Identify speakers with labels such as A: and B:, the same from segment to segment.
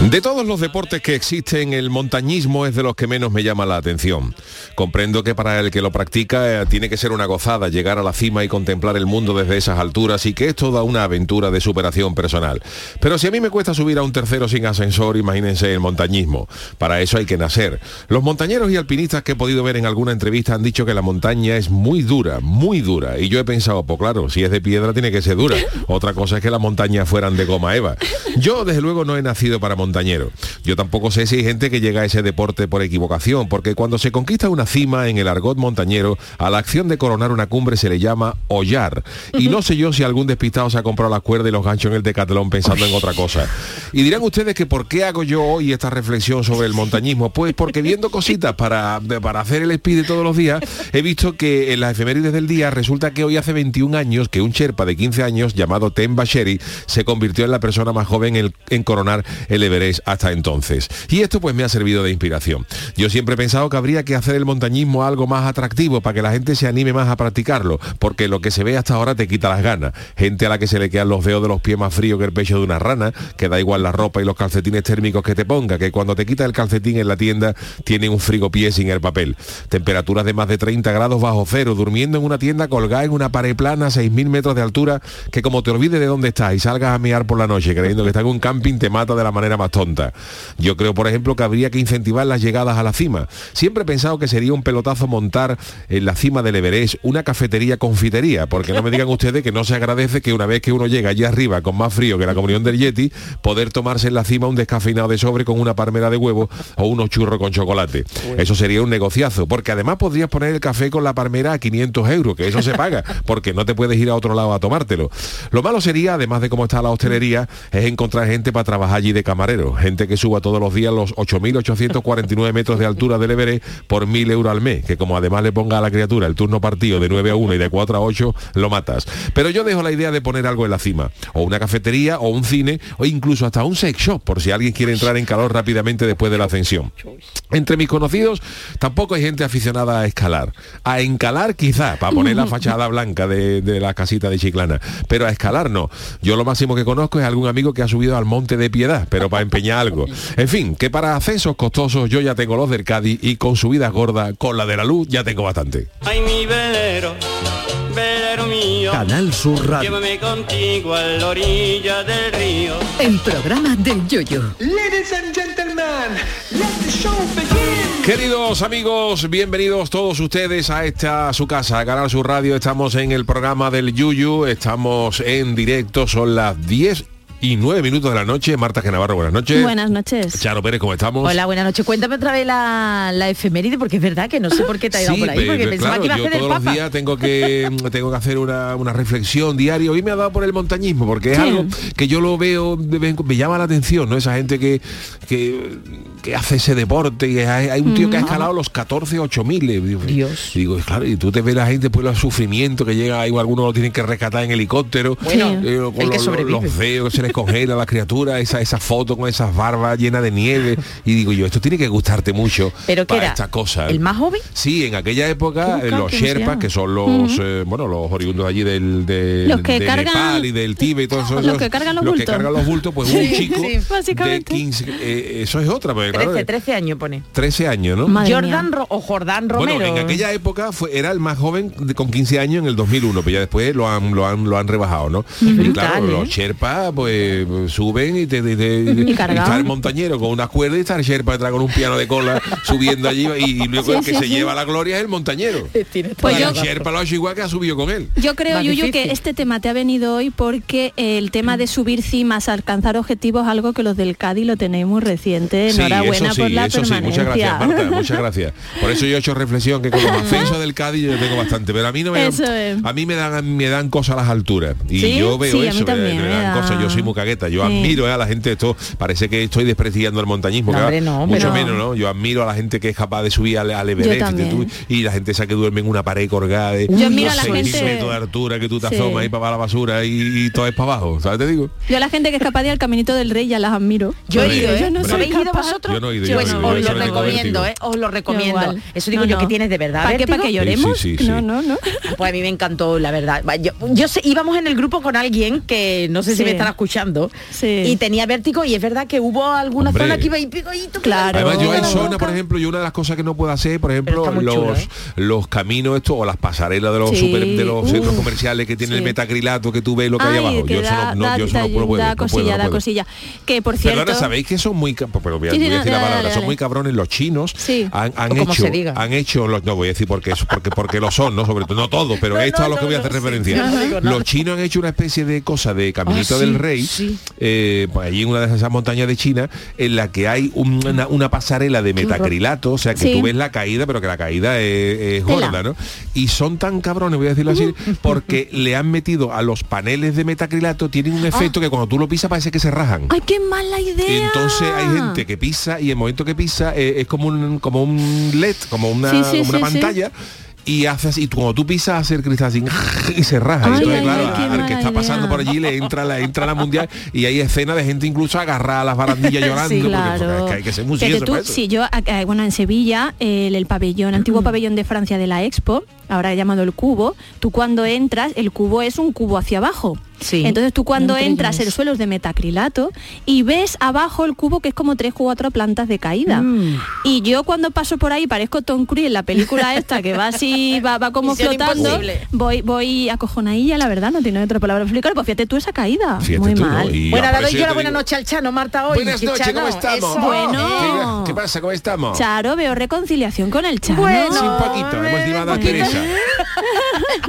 A: De todos los deportes que existen, el montañismo es de los que menos me llama la atención. Comprendo que para el que lo practica eh, tiene que ser una gozada llegar a la cima y contemplar el mundo desde esas alturas y que es toda una aventura de superación personal. Pero si a mí me cuesta subir a un tercero sin ascensor, imagínense el montañismo. Para eso hay que nacer. Los montañeros y alpinistas que he podido ver en alguna entrevista han dicho que la montaña es muy dura, muy dura. Y yo he pensado, pues claro, si es de piedra tiene que ser dura. Otra cosa es que las montañas fueran de goma eva. Yo desde luego no he nacido para montaña yo tampoco sé si hay gente que llega a ese deporte por equivocación, porque cuando se conquista una cima en el argot montañero, a la acción de coronar una cumbre se le llama hollar. Y no sé yo si algún despistado se ha comprado las cuerdas y los ganchos en el decatlón pensando en otra cosa. Y dirán ustedes que por qué hago yo hoy esta reflexión sobre el montañismo. Pues porque viendo cositas para, para hacer el speed todos los días, he visto que en las efemérides del día resulta que hoy hace 21 años que un cherpa de 15 años llamado Tem Basheri se convirtió en la persona más joven en, en coronar el Everest hasta entonces. Y esto pues me ha servido de inspiración. Yo siempre he pensado que habría que hacer el montañismo algo más atractivo para que la gente se anime más a practicarlo, porque lo que se ve hasta ahora te quita las ganas. Gente a la que se le quedan los dedos de los pies más fríos que el pecho de una rana, que da igual la ropa y los calcetines térmicos que te ponga, que cuando te quita el calcetín en la tienda tiene un frigopié sin el papel. Temperaturas de más de 30 grados bajo cero, durmiendo en una tienda colgada en una pared plana a 6.000 metros de altura, que como te olvides de dónde estás y salgas a mear por la noche creyendo que está en un camping te mata de la manera más tonta. Yo creo, por ejemplo, que habría que incentivar las llegadas a la cima. Siempre he pensado que sería un pelotazo montar en la cima del Everest una cafetería confitería, porque no me digan ustedes que no se agradece que una vez que uno llega allí arriba con más frío que la comunión del Yeti, poder tomarse en la cima un descafeinado de sobre con una palmera de huevo o unos churros con chocolate. Eso sería un negociazo, porque además podrías poner el café con la palmera a 500 euros, que eso se paga, porque no te puedes ir a otro lado a tomártelo. Lo malo sería, además de cómo está la hostelería, es encontrar gente para trabajar allí de camarero, gente que suba todos los días los 8.849 metros de altura del Everest por 1.000 euros al mes, que como además le ponga a la criatura el turno partido de 9 a 1 y de 4 a 8, lo matas. Pero yo dejo la idea de poner algo en la cima, o una cafetería, o un cine, o incluso hasta un sex shop, por si alguien quiere entrar en calor rápidamente después de la ascensión. Entre mis conocidos, tampoco hay gente aficionada a escalar. A encalar quizá, para poner la fachada blanca de, de la casita de Chiclana, pero a escalar no. Yo lo máximo que conozco es algún amigo que ha subido al Monte de Piedad, pero para empeñar algo. En fin, que para ascensos costosos yo ya tengo los del Cádiz y con subidas gordas, con la de la luz, ya tengo bastante.
B: Ay, mi velero, velero mío.
C: Canal Sur Radio.
B: Llévame contigo a la orilla del río.
C: El programa del Yoyo.
D: Ladies and gentlemen, let the show begin.
A: Queridos amigos, bienvenidos todos ustedes a esta su casa, a Canal Sur Radio. Estamos en el programa del Yuyu, estamos en directo, son las 10 y 9 minutos de la noche. Marta Genavarro, buenas noches.
E: Buenas noches.
A: Charo Pérez, ¿cómo estamos?
E: Hola, buenas noches. Cuéntame otra vez la, la efeméride, porque es verdad que no sé por qué te ha ido
A: Sí,
E: por ahí, porque
A: pe-
E: pensaba
A: claro,
E: que iba a
A: yo
E: hacer el
A: todos los
E: Papa.
A: días tengo que tengo que hacer una, una reflexión diaria. Hoy me ha dado por el montañismo, porque es
E: Sí.
A: algo que yo lo veo, cuando, me llama la atención, ¿no? Esa gente que, que, que hace ese deporte, y hay, hay un tío que ha escalado los 14, 8 mil.
E: Dios.
A: Digo, claro, y tú te ves la gente, pues los sufrimientos que llega, ahí algunos lo tienen que rescatar en helicóptero.
E: Bueno,
A: eh, con
E: el que
A: los,
E: sobrevive.
A: los dedos que se les congela a la criatura, esa, esa foto con esas barbas llenas de nieve. Y digo yo, esto tiene que gustarte mucho
E: ¿Pero
A: para
E: era?
A: estas cosas.
E: ¿El más joven?
A: Sí, en aquella época
E: ¿Qué
A: eh, los
E: ¿Cómo se
A: Sherpas, que son los, eh, bueno, los oriundos allí del, de,
E: Los que
A: de
E: cargan-
A: Nepal y del Tíbet y todo eso.
E: Los que cargan los
A: que
E: bultos.
A: cargan los bultos, pues un chico
E: sí,
A: de
E: básicamente.
A: 15, eh, eso es otra, porque claro,
E: 13, 13 años pone.
A: 13 años, ¿no?
E: Madre
F: Jordan. Ro- o Jordán Romero.
A: Bueno, en aquella época fue, era el más joven de- con 15 años en el 2001, pero ya después lo han, lo han, lo han rebajado, ¿no? Y claro, los Sherpas pues suben y te, te- te-
E: Y cargaban.
A: está el montañero con una cuerda y está el Sherpa detrás con un piano de cola subiendo allí y, y luego
E: Sí,
A: el que
E: sí,
A: se
E: sí.
A: lleva la gloria es el montañero.
E: Pues
A: Y
E: yo,
A: el Sherpa lo ha hecho igual que ha subido con él.
E: yo creo,
F: Más
E: Yuyu,
F: difícil.
E: que este tema te ha venido hoy porque el tema de subir cimas, alcanzar objetivos, algo que los del Cádiz lo tenéis muy reciente.
A: Sí,
E: Enhorabuena
A: eso sí,
E: por la
A: eso sí,
E: permanencia.
A: muchas gracias, Marta, muchas gracias. Por eso yo he hecho reflexión que con los ascensos del Cádiz yo tengo bastante, pero a mí no me
E: es.
A: a mí me dan me dan cosas las alturas y
E: ¿Sí?
A: yo veo
E: Sí, a mí
A: eso, me- dan
E: da-
A: cosas, yo soy muy muy cagueta. Yo
E: Sí.
A: admiro eh, a la gente, esto parece que estoy despreciando el montañismo,
F: No,
A: que
F: hombre, no,
A: mucho
F: pero-
A: menos, ¿no? Yo admiro a la gente que es capaz de subir al, al Everest tú- y la gente esa que duerme en una pared colgada de
E: Yo admiro a la gente-
A: metros de altura que tú te
E: Sí.
A: asomas ahí para la basura y, y todo es para abajo, ¿sabes? Te digo.
E: Yo a la gente que es capaz de ir al caminito del rey ya las admiro.
F: Yo he ido, ¿eh?
E: yo no
F: ¿No
E: soy
F: habéis ido vosotros?
A: Yo no he ido,
F: Pues os lo recomiendo. ¿eh? Os lo recomiendo. Eso digo yo que tienes de verdad.
E: ¿Para qué? ¿Para que lloremos?
A: Sí, sí, sí.
E: No, no, no.
F: Pues a mí me encantó, la verdad. Yo, yo sé, íbamos en el grupo con alguien que no sé si
E: Sí.
F: me están escuchando
E: Sí.
F: y tenía vértigo y es verdad que hubo alguna
A: Hombre.
F: zona que iba y picoíto.
E: Claro.
A: Además yo hay zona, por ejemplo, y una de las cosas que no puedo hacer, por ejemplo, los,
F: chulo, ¿eh?
A: los caminos estos o las pasarelas de los
E: Sí.
A: super- de los
E: Uf.
A: centros comerciales que tienen el
E: Sí.
A: metacrilato que tú ves lo que hay
E: Ay,
A: abajo.
E: que
A: Yo eso
E: da,
A: no,
E: da-
A: yo eso no
E: da-
A: puedo,
E: da
A: no puedo,
E: cosilla,
A: no
E: da
A: puedo.
E: cosilla. Que por cierto...
A: Perdona, ¿sabéis que son muy... Pero voy a,
E: Sí, sí,
A: voy a
E: no,
A: decir la palabra,
E: dale,
A: son muy cabrones los chinos.
E: Sí.
A: Han, han hecho, han hecho, los, no voy a decir porque, es- porque, porque lo son, ¿no? Sobre todo, no todos, pero esto a lo que voy a hacer referencia. los chinos han hecho una especie de cosa de Caminito
F: Ah,
A: del Rey,
F: sí.
A: eh, pues allí en una de esas montañas de China, en la que hay una, una pasarela de metacrilato, o sea que
E: Sí.
A: tú ves la caída, pero que la caída es, gorda, ¿no? Y son tan cabrones, voy a decirlo así, porque le han metido a los paneles de metacrilato, tienen un efecto que cuando tú lo pisas parece que se rajan.
E: ¡Ay, qué mala idea!
A: Entonces hay gente que pisa y el momento que pisa eh, es como un como un LED, como una,
E: Sí, sí,
A: como una pantalla. Y haces y tú- cuando tú pisas hace el cristal así y se raja.
E: Ay,
A: y entonces,
E: ay,
A: claro,
E: ay,
A: al que está pasando
E: idea.
A: por allí le entra la entra la mundial y hay escenas de gente incluso agarrada a las barandillas llorando.
F: Sí,
E: Claro.
A: porque hay que ser muy
E: tú, yo, bueno, en Sevilla, el, el pabellón, antiguo pabellón de Francia de la Expo, ahora llamado el cubo, tú cuando entras, el cubo es un cubo hacia abajo.
F: Sí.
E: Entonces tú cuando
F: No
E: entras, el suelo es de metacrilato y ves abajo el cubo que es como tres o cuatro plantas de caída.
F: Mm.
E: Y yo cuando paso por ahí parezco Tom Cruise en la película esta que va así, va, va como
F: Misión
E: flotando,
F: imposible.
E: voy, voy acojonadilla, la verdad, no tiene otra palabra explicar, pues fíjate tú esa caída.
A: Fíjate
E: Muy
A: tú, ¿no?
E: mal.
A: Y
F: Bueno, ahora doy yo la buena
A: digo-
F: noche al Chano, Marta, hoy.
A: Buenas noches, ¿cómo estamos?
F: eso,
E: Bueno.
A: ¿Qué, qué pasa? ¿Cómo estamos?
E: Charo, veo reconciliación con el Chano.
F: Bueno,
A: Sí, un poquito,
F: hombre,
A: hemos limado a. Teresa.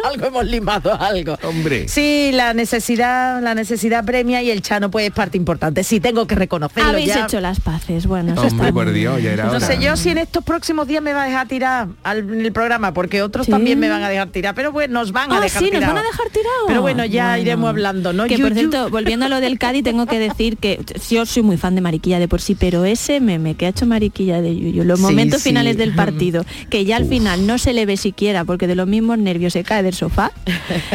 F: algo hemos limado, algo.
A: Hombre.
F: Sí, la necesidad, la necesidad premia y el Chano pues es parte importante. Sí, tengo que reconocerlo
E: Habéis
F: ya.
E: hecho las paces, bueno, eso
A: Hombre,
E: está
A: por
E: muy
A: Dios,
E: bien.
A: ya era
F: No
A: hora.
F: sé yo si en estos próximos días me va a dejar tirar al, en el programa, porque otros
E: Sí.
F: también me van a dejar tirar, pero bueno, nos van a
E: Ah,
F: dejar
E: sí, nos
F: tirado.
E: van a dejar tirado.
F: Pero bueno, ya
E: Bueno.
F: iremos hablando, ¿no?
E: Que por cierto, volviendo a lo del Cádiz, tengo que decir que yo soy muy fan de Mariquilla de por sí, pero ese meme que ha hecho Mariquilla de Yuyu, los
F: Sí,
E: momentos
F: sí.
E: finales del partido, que ya al final no se le ve siquiera porque de los mismos nervios se cae del sofá,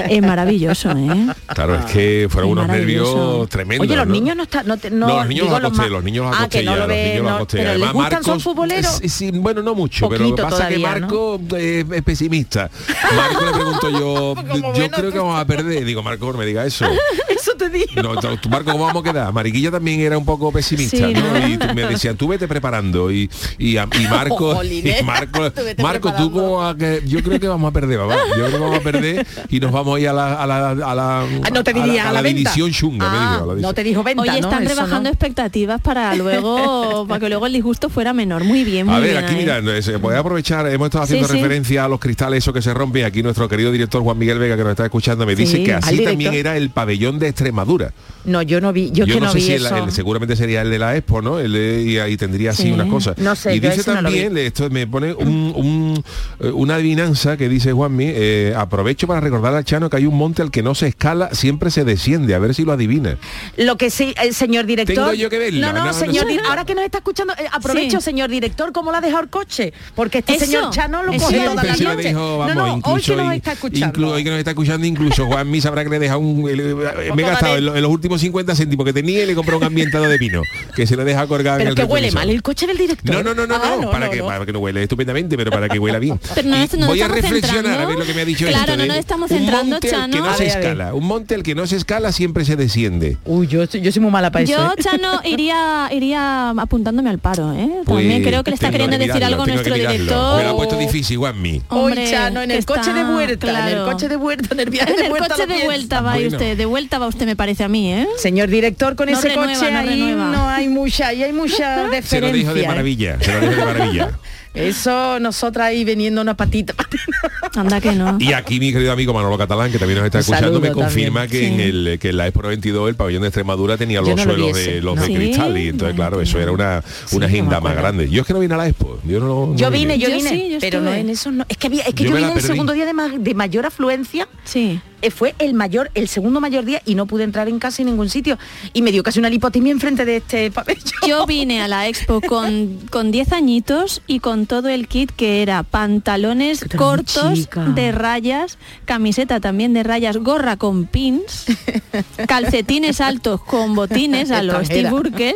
E: es maravilloso, ¿eh?
A: Claro, es que fueron unos nervios tremendos.
F: Oye, los
A: ¿no?
F: niños no están... No, te- no,
A: No, los niños
F: digo,
A: los acosté, los niños los
F: Ah,
A: acosté
F: no
A: ya,
F: lo
A: los niños los
F: no,
A: acosté.
F: pero ¿les
A: Además,
F: gustan, son
A: Marcos-
F: futboleros?
A: Sí, sí, bueno, no mucho, pero lo que pasa es que
F: ¿no?
A: Marco eh, es pesimista. Marco le pregunto yo,
F: Como
A: yo
F: bueno,
A: creo que vamos a perder. Digo, Marco, no me diga eso.
F: Eso te digo.
A: No, Marco, ¿cómo vamos a quedar? Mariquilla también era un poco pesimista,
E: Sí,
A: ¿no?
E: ¿no?
A: Y me decían, tú vete preparando. Y, y, a- y Marco, y Marco,
F: tú
A: Marco, tú vas a que- yo creo que vamos a perder, papá. Yo creo que vamos a perder y nos vamos a ir a la, a la, a la,
F: Ah, no te diría, a la, venta.
A: división chunga, me
F: Ah,
A: dijo, a la
F: no te dijo venta,
E: Hoy
F: ¿no?
E: están
F: Eso
E: rebajando
F: no.
E: expectativas para luego, para que luego el disgusto fuera menor. Muy bien, muy
A: A ver,
E: bien
A: aquí mira, no, se puede aprovechar, hemos estado haciendo
E: Sí, sí.
A: referencia a los cristales esos que se rompen. Aquí nuestro querido director Juan Miguel Vega, que nos está escuchando, me dice que así también era el pabellón de Extremadura.
F: No, yo no vi, yo, es que no,
A: sé
F: vi
A: si el-
F: eso.
A: el- seguramente sería el de la Expo, ¿no? El de- y ahí tendría así
E: Sí.
A: unas cosas.
F: No sé,
A: y
F: yo
A: dice
F: no
A: también, esto me pone un, un, eh, una adivinanza que dice Juanmi, eh, aprovecho para recordar al Chano que hay un monte al que no se escala, siempre se desciende, a ver si lo adivina.
F: Lo que sí, el señor director.
A: Tengo yo que verlo,
F: No, no,
A: no, no
F: señor, di- ahora que nos está escuchando, eh, aprovecho,
E: Sí.
F: señor director, cómo le ha dejado el coche, porque este
E: Eso,
F: señor Chano lo coge toda la
A: lo
F: noche.
A: dijo, vamos,
F: no, no, hoy que nos está escuchando.
A: inclu- hoy que nos está escuchando, incluso Juanmi sabrá que le deja un... el- eh, me he gastado en, lo- en los últimos 50 céntimos que tenía y le compré un ambientado de vino, que se lo deja colgado en
F: Pero
A: el
F: que huele mal el coche del director.
A: No, no, no, no,
F: Ah,
A: no, para,
F: no,
A: que,
F: no.
A: para que no huele estupendamente, pero para que huela bien.
E: Pero no no
A: voy a
E: estamos
A: reflexionar a ver lo que me ha dicho
E: Claro, no nos estamos
A: un
E: centrando,
A: al que
E: Chano.
A: no se escala, un monte al que no se escala siempre se desciende.
F: Uy, yo, yo soy muy mala para eso.
E: Yo,
F: ¿eh?
E: Chano, iría, iría apuntándome al paro, ¿eh?
A: Pues
E: También creo que le está queriendo decir algo nuestro director.
A: Me lo ha puesto difícil, Juanmi.
E: Hombre,
F: Hoy, Chano, en el coche de vuelta, en el coche de vuelta, en el viaje
E: En
F: de
E: el
F: vuelta.
E: coche de vuelta va
A: Bueno.
E: usted, de vuelta va usted me parece a mí, ¿eh?
F: Señor director, con
E: No
F: ese
E: renueva,
F: coche
E: no
F: ahí
E: renueva.
F: no hay mucha, y hay mucha diferencia.
A: Se lo dijo de
F: ¿eh?
A: maravilla, se lo dijo de maravilla.
F: Eso, nosotras ahí vendiendo una patita.
E: Anda que no.
A: Y aquí mi querido amigo Manolo Catalán, que también nos está escuchando, me confirma
F: también.
A: que, en
E: Sí.
A: el, que en la Expo 22 el pabellón de Extremadura tenía los
F: no
A: suelos de los
F: no.
A: de
E: Sí,
A: cristal y entonces claro, eso era una, una agenda más grande. Yo es que no vine a la Expo, Yo, no, no
F: Yo vine, yo
E: Yo
F: vine,
E: sí, yo
F: pero no en eso no. Es que había, es que
A: Yo
F: yo, vine el segundo día de, ma- de mayor afluencia.
E: Sí.
F: Eh, Fue el mayor, el segundo mayor día y no pude entrar en casi ningún sitio. Y me dio casi una lipotimia enfrente de este pabellón.
E: Yo vine a la expo con, con 10 añitos y con todo el kit que era pantalones cortos
F: chica.
E: de rayas, camiseta también de rayas, gorra con pins, calcetines altos con botines a los Steve
F: Extranjera.
E: Urkel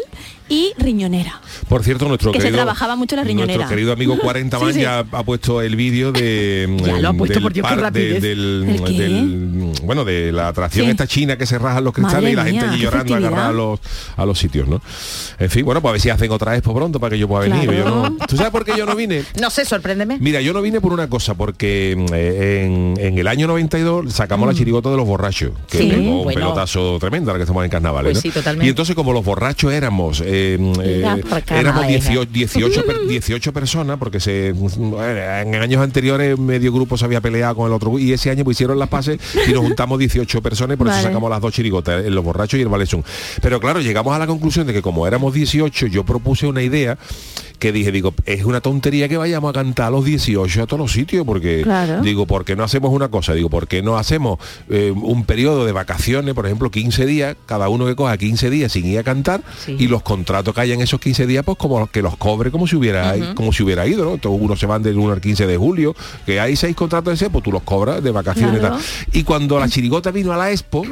E: y riñonera.
A: Por cierto, nuestro
E: Que se
A: querido,
E: trabajaba mucho la riñonera.
A: Nuestro querido amigo 40 man
E: Sí, sí.
A: ya ha puesto el vídeo de
F: Ya lo ha puesto,
A: del
F: por Dios, qué
A: par- de-
F: rapidez.
A: del,
E: ¿El qué?
A: del- bueno de la atracción
E: Sí.
A: esta china que se rajan los cristales
E: Madre
A: y la gente allí
E: qué
A: llorando agarrada a los a los sitios, ¿no? En fin, bueno, pues a ver si hacen otra expo pronto para que yo pueda venir.
E: Claro.
A: Yo no- ¿Tú sabes por qué yo no vine?
F: No sé, sorpréndeme.
A: Mira, yo no vine por una cosa, porque mm, eh, en, en el año 92 sacamos la chirigota de los borrachos, que
E: Sí.
A: pegó un
F: Mm.
A: Pelotazo tremendo ahora que estamos en carnavales.
F: Pues
A: ¿no?
F: sí, totalmente.
A: Y entonces como los borrachos éramos, eh, eh, Éramos
F: carnavales.
A: 18, 18, per- 18 personas, porque se en años anteriores medio grupo se había peleado con el otro y ese año pues hicieron las pases y nos juntamos 18 personas y por
E: Vale.
A: eso sacamos las dos chirigotas, el los borrachos y el Valesún. Pero claro, llegamos a la conclusión de que como éramos 18, yo propuse una idea que dije, digo, es una tontería que vayamos a cantar a los 18 a todos los sitios, porque
E: Claro.
A: digo, ¿por qué no hacemos una cosa? Digo, ¿por qué no hacemos eh, un periodo de vacaciones, por ejemplo, 15 días, cada uno que coja 15 días sin ir a cantar
F: Sí.
A: y los contratos que haya en esos 15 días, pues como que los cobre como si hubiera como si hubiera ido, ¿no? Entonces unos se van del 1 al 15 de julio, que hay seis contratos de ese, pues tú los cobras de vacaciones y
E: Claro.
A: tal. Y cuando la chirigota vino a la expo,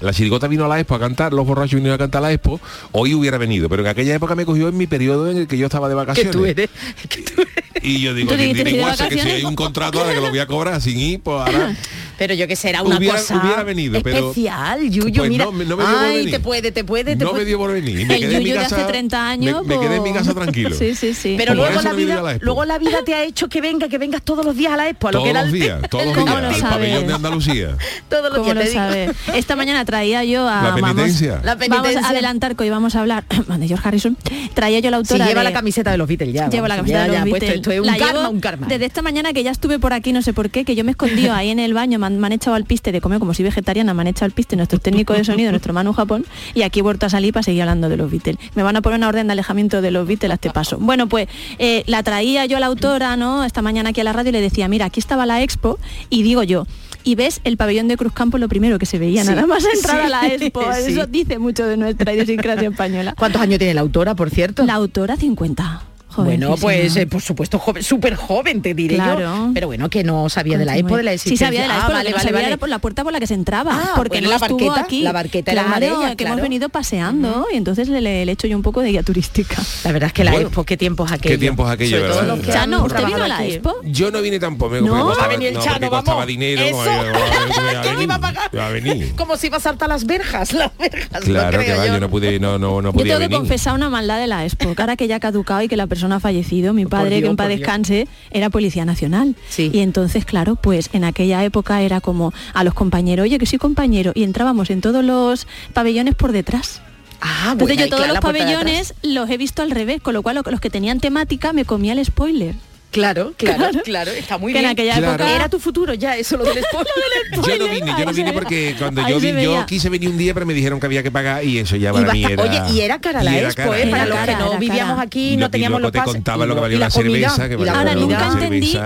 A: la chirigota vino a la expo a cantar, los borrachos vinieron a cantar a la expo, hoy hubiera venido, pero en aquella época me cogió en mi periodo en el que yo estaba de
F: Que
A: vacaciones.
F: tú eres. que tú eres.
A: Y yo digo,
E: Tú
A: que
E: dijiste,
A: tiene
E: "Estoy de
A: igual, que si
E: vacaciones".
A: hay un contrato ahora que lo voy a cobrar sin ir, pues ahora...
F: Pero yo que será una
A: Hubiera-
F: cosa
A: hubiera venido, pero-
F: especial, Yuyo,
A: Pues
F: mira.
A: no, me- no me dio por
F: Ay,
A: venir.
F: te puede, te puede, te
A: no
F: puede.
A: me dio por venir. y Me
E: El
A: quedé en mi
E: Yuyu de hace 30 años,
A: Me, me quedé en mi casa tranquilo.
E: Sí, sí, sí.
F: Pero luego la
A: no
F: vida,
A: la expo.
F: luego la vida te ha hecho que venga, que vengas todos los días a la expo, a lo
A: todos
F: que era
A: los
F: el-
A: días, todos los
F: el-
E: ¿Cómo
A: días, al pabellón de Andalucía.
F: todos los
E: ¿Cómo
F: días
E: lo
F: te digo.
E: sabes? Esta mañana traía yo a...
A: La
E: vamos-
A: penitencia.
E: Vamos a adelantar que hoy vamos a hablar de George Harrison. Traía yo la
F: Si
E: autora
F: lleva
E: de-
F: la camiseta de los Beatles ya.
E: Llevo la camiseta
F: ya,
E: de los
F: ya, puesto,
E: Beatles.
F: esto es un
E: La
F: karma,
E: llevo
F: un karma.
E: Desde esta mañana que ya estuve por aquí, no sé por qué, que yo me escondí ahí en el baño, me han, me han echado al piste de comer, como si vegetariana, me han echado al piste nuestros técnicos de sonido, nuestro Manu Japón, y aquí he vuelto a salir para seguir hablando de los Beatles. Me van a poner una orden de alejamiento de los Beatles a este paso. Bueno, pues eh, la traía yo a la autora, ¿no? Esta mañana aquí a la radio y le decía, mira, aquí estaba la expo, y digo yo, y ves el pabellón de Cruzcampo lo primero que se veía,
F: Sí,
E: nada más entrar
F: sí,
E: a la expo. Eso dice mucho de nuestra idiosincrasia española.
F: ¿Cuántos años tiene la autora, por cierto?
E: La autora 50.
F: Bueno, pues eh, por supuesto, joven, súper joven, te diré
E: Claro.
F: yo. Pero bueno, que no sabía de la expo, de la
E: Sí
F: existencia.
E: sabía de la
F: Ah,
E: expo,
F: vale,
E: lo que no
F: vale,
E: sabía
F: vale.
E: era por la puerta por la que se entraba,
F: Ah,
E: porque
F: bueno,
E: no
F: la
E: estuvo
F: barqueta,
E: aquí.
F: la barqueta era
E: claro,
F: de ellas,
E: que
F: claro.
E: hemos venido paseando y entonces le, le- le echo yo un poco de guía turística.
F: La verdad es que la
A: Bueno,
F: expo, qué tiempos aquellos.
A: tiempos aquellos, ¿verdad?
E: Ya
F: han
E: no, ¿usted vino a la expo?
A: Yo no vine tampoco, me
E: No. Va a
A: costaba,
F: venir el
A: no,
F: Chano, vamos.
A: dinero. Yo- yo-
F: ¿Quién iba a pagar?
A: iba a venir.
F: Como si iba a saltar las verjas, las verjas.
A: Claro que va,
F: yo.
A: yo no pude, no, no, no
E: Yo
A: podía
E: tengo que confesar una maldad de la expo, ahora que ya ha caducado y que la persona ha fallecido, mi padre,
F: Dios,
E: que en paz descanse, era policía nacional.
F: Sí.
E: Y entonces, claro, pues en aquella época era como a los compañeros, oye, que soy compañero, y entrábamos en todos los pabellones por detrás.
F: Ah,
E: Entonces yo todos
F: claro,
E: los pabellones los he visto al revés, con lo cual lo- los que tenían temática me comía el spoiler.
F: Claro, claro,
E: Claro.
F: claro, está muy
E: Que en
F: bien.
E: aquella
A: Claro.
E: época
F: Era tu futuro ya, eso lo del spoiler.
A: Yo no vine, yo no vine porque cuando
E: Ahí
A: yo,
E: se
A: vi- yo quise venir un día, pero me dijeron que había que pagar y eso ya para
F: Y
A: mí
F: basta-
A: era...
F: Oye, y era cara la expo, ¿eh? Para los que no vivíamos aquí,
A: Y
F: no teníamos
A: luego
F: los
A: te
F: pases.
A: contaba
F: y
A: lo que valía una cerveza, que
E: Ahora nunca entendí.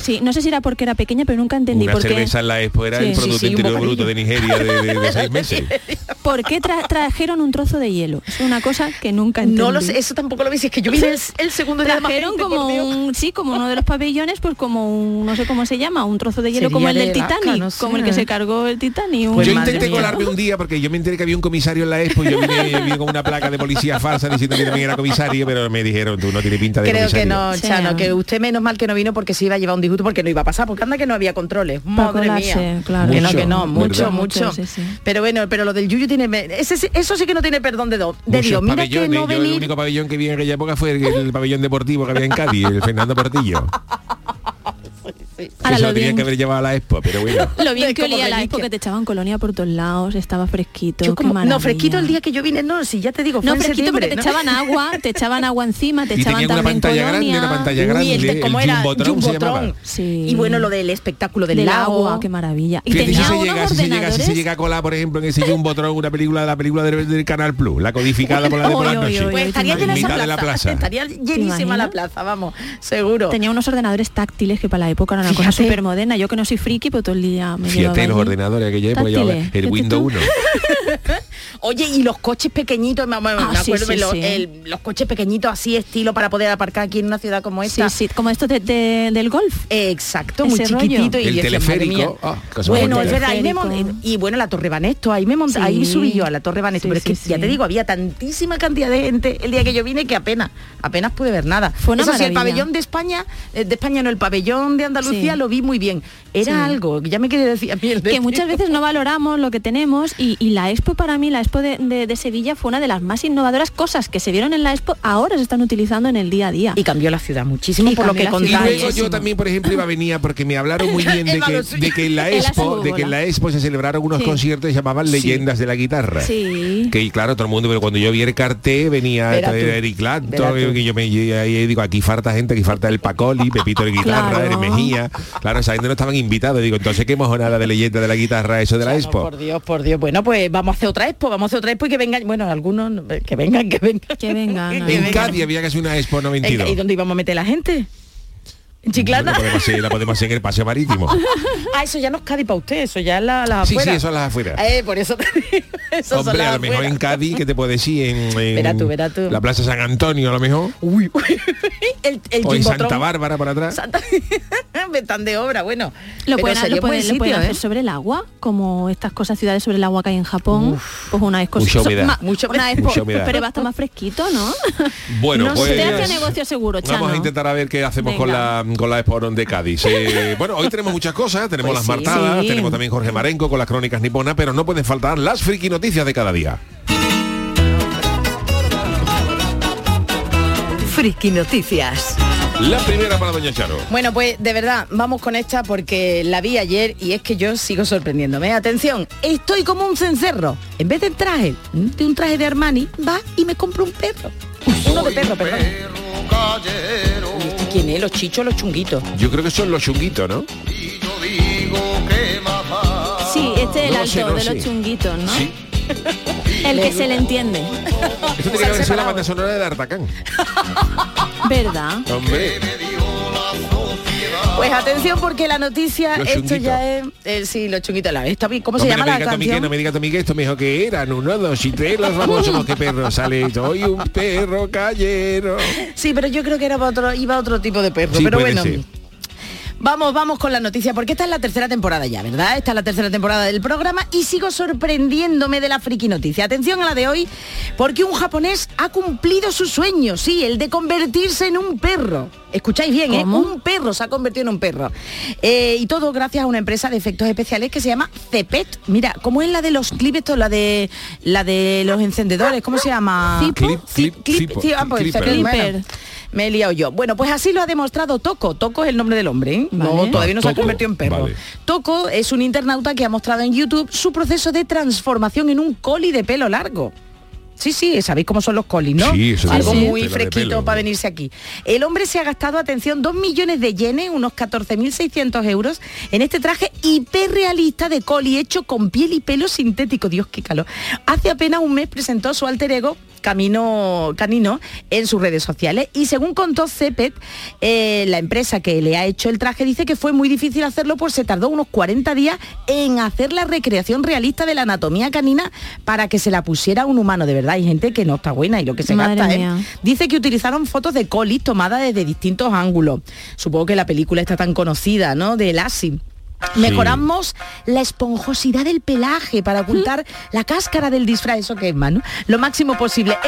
E: Sí, no sé si era porque era pequeña, pero nunca entendí por qué.
A: cerveza en la expo era el Producto Interior. Bruto de Nigeria de seis meses.
E: ¿Por qué tra- trajeron un trozo de hielo? Es una cosa que nunca entendí.
F: No lo sé, eso tampoco lo vi, si es que yo vine el, el segundo día de
E: Trajeron
F: gente,
E: como un, sí, como uno de los pabellones, pues como un, no sé cómo se llama, un trozo de hielo
F: Sería
E: como el
F: de
E: del Titanic,
F: no sé.
E: como el que se cargó el Titanic.
F: Pues
A: yo intenté colarme un día porque yo me enteré que había un comisario en la expo y yo vine, vine con una placa de policía falsa diciendo que también era comisario, pero me dijeron, tú no tienes pinta de
F: Creo que no,
E: Sí.
F: Chano, que usted menos mal que no vino porque se iba a llevar un disgusto porque no iba a pasar, porque anda que no había controles. Madre
E: colarse,
F: mía.
E: claro.
F: Que no,
A: Mucho,
F: que no, mucho, mucho.
E: Mucho, sí, sí.
F: Pero bueno, pero lo del Yuyu tiene ese eso sí que no tiene perdón de, do- de Dios. Mira que no
A: Yo el único pabellón que vi en aquella época fue el, el pabellón deportivo que había en Cádiz, el Fernando Portillo.
E: Ahora
A: Eso
E: lo
A: lo tenía
E: bien-
A: que haber llevado a la expo, pero bueno.
E: Lo bien que
F: Como
E: olía la expo, que te echaban colonia por todos lados, estaba fresquito.
F: Yo
E: qué
F: como- no, fresquito el día que yo vine, no, si ya te digo, fue
E: No, fresquito porque te
F: ¿no?
E: echaban agua, te echaban agua encima, te
A: Y
E: echaban
A: tenían una
E: también
A: pantalla
E: colonia.
A: grande, una pantalla grande,
F: el de-
A: el
F: ¿cómo era?
A: Jumbotron
F: Jumbotron.
E: Sí.
F: Y bueno, lo del espectáculo del,
E: del
F: lago.
E: agua, qué maravilla. Y
A: Fíjate si
E: tenía
A: se, llega, si, se llega, si se llega a colar, por ejemplo, en ese Jumbotron una película de la película del, del Canal Plus, la codificada por la de por la noche.
F: Pues estaría
E: ¿te
F: llena
A: En
F: esa
A: mitad
F: plaza.
A: de la plaza.
F: Estaría llenísima la plaza, vamos, seguro.
E: Tenía unos ordenadores táctiles que para la época era una cosa súper moderna. Yo que no soy friki, pero todo el día me
A: Fíjate
E: llevaba
A: los
E: allí.
A: ordenadores de aquella época, llevaba
E: Táctiles,
A: el Windows
E: tú.
A: 1.
F: Oye, y los coches pequeñitos, me, me- me
E: Ah, sí,
F: acuerdo
E: sí,
F: los,
E: sí.
F: el- los coches pequeñitos así estilo para poder aparcar aquí en una ciudad como
E: Sí,
F: esta.
E: sí, como estos de- de- del golf.
F: Eh, Exacto, muy
E: rollo.
F: chiquitito y
A: El
F: decía, madre
A: teleférico,
F: mía.
A: ah,
F: bueno, es verdad, y bueno, la Torre Banesto, ahí me monta, ahí
E: Sí.
F: subí yo a la Torre Banesto,
E: Sí,
F: pero es que
E: sí,
F: ya te
E: sí.
F: digo, había tantísima cantidad de gente el día que yo vine que apenas, apenas pude ver nada.
E: Fue una
F: Eso sí, el pabellón de España, eh, de España no, el pabellón de Andalucía
E: Sí.
F: lo vi muy bien. Era
E: Sí.
F: algo, que ya me quería decir a mí el de-
E: que muchas veces no valoramos lo que tenemos y, y la Expo para mí, la Expo de, de- de Sevilla fue una de las más innovadoras cosas que se vieron en la Expo, ahora se están utilizando en el día a día.
F: Y cambió la ciudad muchísimo
E: Y
F: por lo que
A: Y
F: contáis.
A: luego yo también, por ejemplo, iba a venir porque me hablaron muy bien de que, de que en la Expo, de que en la Expo se celebraron unos
E: Sí.
A: conciertos que se llamaban Leyendas de la Guitarra.
E: Sí.
A: Que y claro, todo el mundo, pero cuando yo vi el cartel venía Eric Clapton, y yo me y ahí digo, aquí falta gente, aquí falta el Pacoli, Pepito de guitarra,
E: Claro.
A: el Mejía. Claro, esa gente no estaban invitados. Digo, entonces qué mojonada de leyenda de la guitarra eso de la
F: No,
A: Expo.
F: por Dios, por Dios. Bueno, pues vamos a hacer otra expo, vamos a hacer otra expo y que vengan, bueno, algunos, no, que vengan, que vengan.
E: Que vengan.
A: En Cádiz había que hacer una Expo
F: En-
A: 92.
F: ¿Y dónde íbamos a meter la gente? ¿En
A: La
F: Chiclana?
A: podemos hacer, la podemos hacer en el paseo marítimo.
F: ah, eso ya no es Cádiz para usted, eso ya es la, la
A: Sí, sí,
F: afuera.
A: eso es las afueras.
F: Eh, por eso te
A: Hombre, a lo mejor
F: afueras.
A: en Cádiz, que te puede decir? En, en
F: Verá tú, verá tú.
A: la Plaza San Antonio, a lo mejor.
F: Uy, uy, el, el
A: O en. Santa Bárbara, por atrás.
F: Santa... Están de obra, bueno.
E: Lo pueden, lo pueden- lo pueden
F: ¿eh?
E: hacer sobre el agua, como estas cosas ciudades sobre el agua que hay en Japón. pues una expo,
A: Mucha humedad.
E: ma-
F: Mucha
E: una
F: humedad.
E: expo,
A: Mucha humedad.
E: pero va a estar más fresquito, ¿no?
A: Bueno,
F: No
A: pues...
E: Te hace negocio seguro, Chano.
A: Vamos a intentar a ver qué hacemos con la,
E: Venga.
A: Con la Expo de Cádiz. Eh, bueno, hoy tenemos muchas cosas, tenemos
F: Pues
A: las
F: sí.
A: martadas,
E: Sí.
A: tenemos también Jorge Marenco con las crónicas niponas, pero no pueden faltar las friki noticias de cada día.
C: Friki Noticias.
A: La primera para Doña Charo.
F: Bueno, pues de verdad, vamos con esta porque la vi ayer y es que yo sigo sorprendiéndome. Atención, estoy como un cencerro. En vez de traje, de un traje de Armani, va y me compro un perro. Uno de perro, perdón. ¿Y este quién es? Los chichos, los chunguitos.
A: Yo creo que son los chunguitos, ¿no?
E: Sí, este es el
A: No
E: alto
A: sé, no
E: de los chunguitos, ¿no?
A: Sí.
E: El que se le entiende.
A: Esto tiene que sido la banda sonora de D'Artacán.
E: ¿Verdad?
A: Hombre.
F: Pues atención porque la noticia,
A: Los
F: esto
A: chunguitos.
F: ya es... eh, sí, los chunguitos. La, está bien. ¿Cómo
A: No
F: se llama la canción?
A: no me diga Tommy que esto me dijo que eran uno, dos y tres los famosos que perro sale. Soy un perro callero.
F: Sí, pero yo creo que era para otro, iba a otro tipo de perro.
A: Sí,
F: pero bueno.
A: ser.
F: Vamos, vamos con la noticia, porque esta es la tercera temporada ya, ¿verdad? Esta es la tercera temporada del programa y sigo sorprendiéndome de la friki noticia. Atención a la de hoy, porque un japonés ha cumplido su sueño, sí, el de convertirse en un perro. Escucháis bien, ¿eh? Un perro se ha convertido en un perro. Eh, y todo gracias a una empresa de efectos especiales que se llama Cepet. Mira, ¿cómo es la de los clips, esto? La de la de los encendedores, ¿cómo se llama?
A: Clip,
F: ah, pues. Me he liado yo. Bueno, pues así lo ha demostrado Toco. Toco es el nombre del hombre, ¿eh? No, todavía no se ha convertido en perro.
A: vale.
F: Toco es un internauta que ha mostrado en YouTube su proceso de transformación en un coli de pelo largo. Sí, sí, sabéis cómo son los colis, ¿no?
A: Sí, eso
F: Algo
A: sí.
F: muy fresquito para venirse aquí. El hombre se ha gastado, atención, 2 millones de yenes, unos 14.600 euros, en este traje hiperrealista de coli hecho con piel y pelo sintético. Dios, qué calor. Hace apenas un mes presentó su alter ego Camino Canino en sus redes sociales y según contó Cepet, eh, la empresa que le ha hecho el traje dice que fue muy difícil hacerlo pues se tardó unos 40 días en hacer la recreación realista de la anatomía canina para que se la pusiera un humano. De verdad, hay gente que no está buena y lo que se
E: Madre
F: gasta, ¿eh? Dice que utilizaron fotos de colis tomadas desde distintos ángulos. Supongo que la película está tan conocida, ¿no? De Lassie Mejoramos la esponjosidad del pelaje para ocultar la cáscara del disfraz, eso que es, mano, lo máximo posible.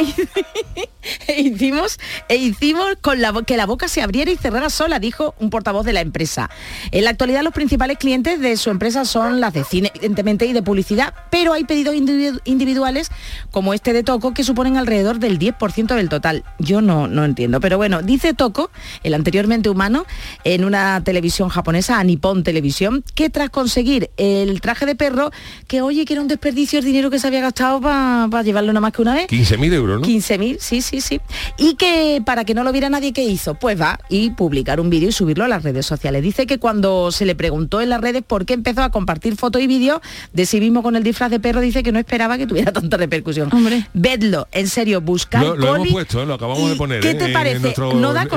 F: E hicimos, e hicimos con la, que la boca se abriera y cerrara sola, dijo un portavoz de la empresa. En la actualidad los principales clientes de su empresa son las de cine, evidentemente, y de publicidad, pero hay pedidos individu- individuales como este de Toco que suponen alrededor del 10% del total. Yo no, no entiendo, pero bueno, dice Toco, el anteriormente humano, en una televisión japonesa, a Nippon Televisión, que tras conseguir el traje de perro, que oye, que era un desperdicio el dinero que se había gastado para llevarlo nada más que una vez.
A: 15.000 euros, ¿no?
F: 15.000, sí, sí, sí. Y que para que no lo viera nadie, ¿qué hizo? Pues va y publicar un vídeo y subirlo a las redes sociales. Dice que cuando se le preguntó en las redes por qué empezó a compartir fotos y vídeos de sí mismo con el disfraz de perro, dice que no esperaba que tuviera tanta repercusión.
E: Hombre.
F: Vedlo, en serio, buscar
A: Lo- lo hemos puesto, ¿eh? lo acabamos de poner,
F: ¿Qué
A: ¿eh?
F: te
A: en
F: parece?
A: nuestro-
F: ¿No da
A: en-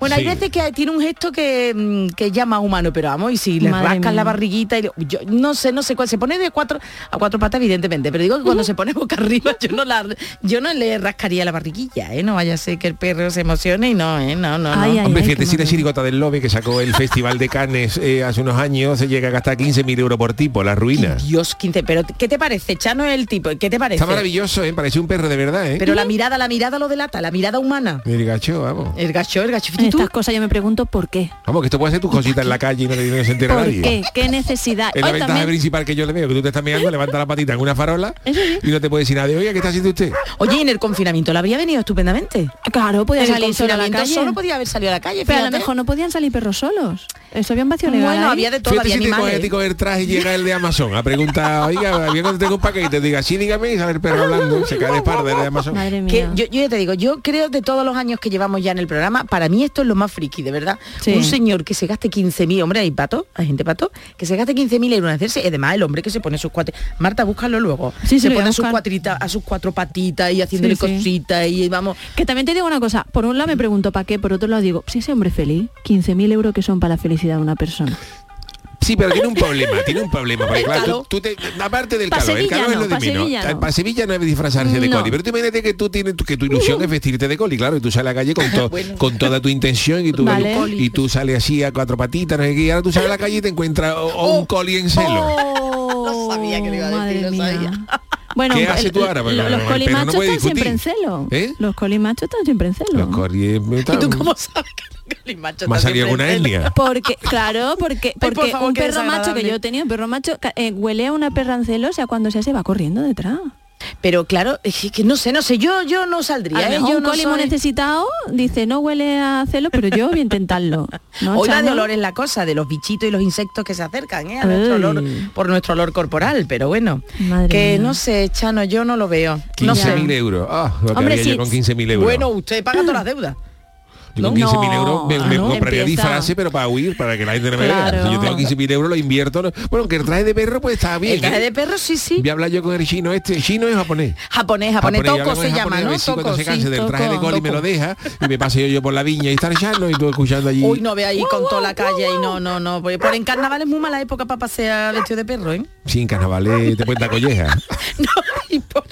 F: Bueno, hay
A: Sí.
F: veces que tiene un gesto que, mm, que llama humano, pero vamos, y si le
E: Madre
F: rascas la barriguita, y le- yo no sé, no sé cuál, se pone de cuatro a cuatro patas, evidentemente, pero digo que cuando se pone boca arriba, yo no la yo no le rascaría la barriguilla, ¿eh? No vaya a ser que el perro se emocione y no, ¿eh? No, no, no.
E: Ay, ay,
A: Hombre,
E: ay,
A: fíjate, si la chirigota del Lobe que sacó el Festival de Cannes eh, hace unos años se llega a gastar 15.000 euros por tipo, la ruina.
F: Dios, 15, pero ¿qué te parece? Chano es el tipo, ¿qué te parece?
A: Está maravilloso, ¿eh? Parece un perro de verdad, ¿eh?
F: Pero la mirada, la mirada lo delata, la mirada humana.
A: El gacho, vamos.
F: El gacho, el gacho.
E: Estas cosas yo me pregunto por qué.
A: Vamos, que esto puede ser tus cositas en la calle y no tiene que se entera
E: ¿Por
A: nadie.
E: qué? ¿Qué necesidad?
A: Es la ventaja
E: también-
A: principal que yo le veo, que tú te estás mirando, levanta la patita en una farola
E: sí.
A: y no te puede decir nadie, oiga, ¿qué está haciendo usted?
F: Oye, y en el confinamiento la habría venido estupendamente.
E: Claro, podía
F: En
E: salir solo a la
F: confinamiento
E: calle.
F: solo podía haber salido a la calle.
E: Pero a lo
F: fíjate.
E: mejor no podían salir perros solos. Eso había un vacío legal
F: Bueno,
E: ahí.
F: había de todo,
A: Fíjate
F: había
A: si te
F: animales.
A: te coge el traje y llega el de Amazon a preguntar, oiga, había que tengo un paquete, te diga, sí, dígame, y sale el perro hablando, se cae de espalda el de Amazon.
E: Madre
F: Que
E: mía.
F: yo, yo ya te digo, yo creo de todos los años que llevamos ya en el programa, para mí esto es lo más friki, de verdad.
E: Sí.
F: Un señor que se gaste 15.000, hombre, hay pato, hay gente pato, que se gaste 15.000 euros en hacerse, y además el hombre que se pone sus cuatro... Marta, búscalo luego.
E: Sí,
F: se pone a sus, cuatrita, a sus cuatro patitas y haciéndole
E: sí.
F: cositas y vamos...
E: Que también te digo una cosa, por un lado me pregunto para qué, por otro lado digo, si ese hombre feliz, 15.000 euros que son para la felicidad de una persona.
A: Sí, pero tiene un problema, tiene un problema. Porque
F: El
A: claro,
F: calor.
A: tú, tú te, aparte del
E: Pa'
A: calor, el calor es
E: no,
A: lo de menos.
E: Sevilla no.
A: Para Sevilla no es disfrazarse de
E: No.
A: coli, pero tú imagínate que tú tienes que tu ilusión es vestirte de coli, claro, y tú sales a la calle con, to- con toda tu intención y tú,
E: Vale.
A: y tú sales así a cuatro patitas, no sé qué, y ahora tú sales a la calle y te encuentras o- o un coli en celo.
F: Lo sabía que lo iba a decir,
E: mía.
F: sabía.
E: Bueno,
A: ¿Qué
E: el-
A: haces tú ahora?
E: lo-
A: Porque
E: los
A: no
E: colimachos están siempre en celo.
A: ¿Eh?
E: Los colimachos están siempre en celo.
A: Los
F: ¿Y tú cómo sabes que el macho
A: me ha
F: está
A: salido
F: siempre
A: alguna
F: en celo?
E: Porque, claro, porque,
F: por
E: porque
F: favor,
E: un
F: qué
E: perro macho que yo he tenido, un perro macho, eh, huele a una perra en celo, o sea, cuando se hace va corriendo detrás.
F: Pero claro, es que no sé, no sé, yo yo no saldría, ¿eh? yo
E: un
F: no
E: colimo
F: soy-
E: necesitado dice, no huele a celo, pero yo voy a intentarlo. ¿No,
F: Hoy la de
E: Chano?
F: olor es la cosa, de los bichitos y los insectos que se acercan, ¿eh? A nuestro olor, por nuestro olor corporal, pero bueno.
E: Madre
F: que
E: mía.
F: no sé, Chano, yo no lo veo. No
A: 15.000
F: sé.
A: euros. Ah, lo que
E: Hombre,
A: haría yo
E: sí.
A: con 15.000 euros.
F: Bueno, usted paga todas las deudas.
A: Yo con
E: ¿no?
A: 15.000 euros me,
E: No,
A: me
E: ah, no.
A: compraría
E: Empieza.
A: disfraces, pero para huir, para que la gente no me vea. Si yo tengo 15.000 euros, lo invierto. no- Bueno, que el traje de perro pues está bien.
F: El traje
A: ¿eh?
F: de perro, sí, sí.
A: Voy a hablar yo con el chino este. El chino es japonés.
F: Japonés, japonés,
A: hablo
F: toco se llama,
A: japonés, a
F: ¿no?
A: ver si cuando
F: Toco,
A: se canse
F: sí,
A: del traje de
F: toco,
A: coli me
F: toco.
A: lo deja y me paseo yo por la viña y está echando y tú escuchando allí.
F: Uy, no ve ahí con toda la calle y no, no, no. Porque por en carnaval es muy mala época para pasear vestido de perro, ¿eh?
A: Sin carnavales te pueden dar colleja.
F: No, y por,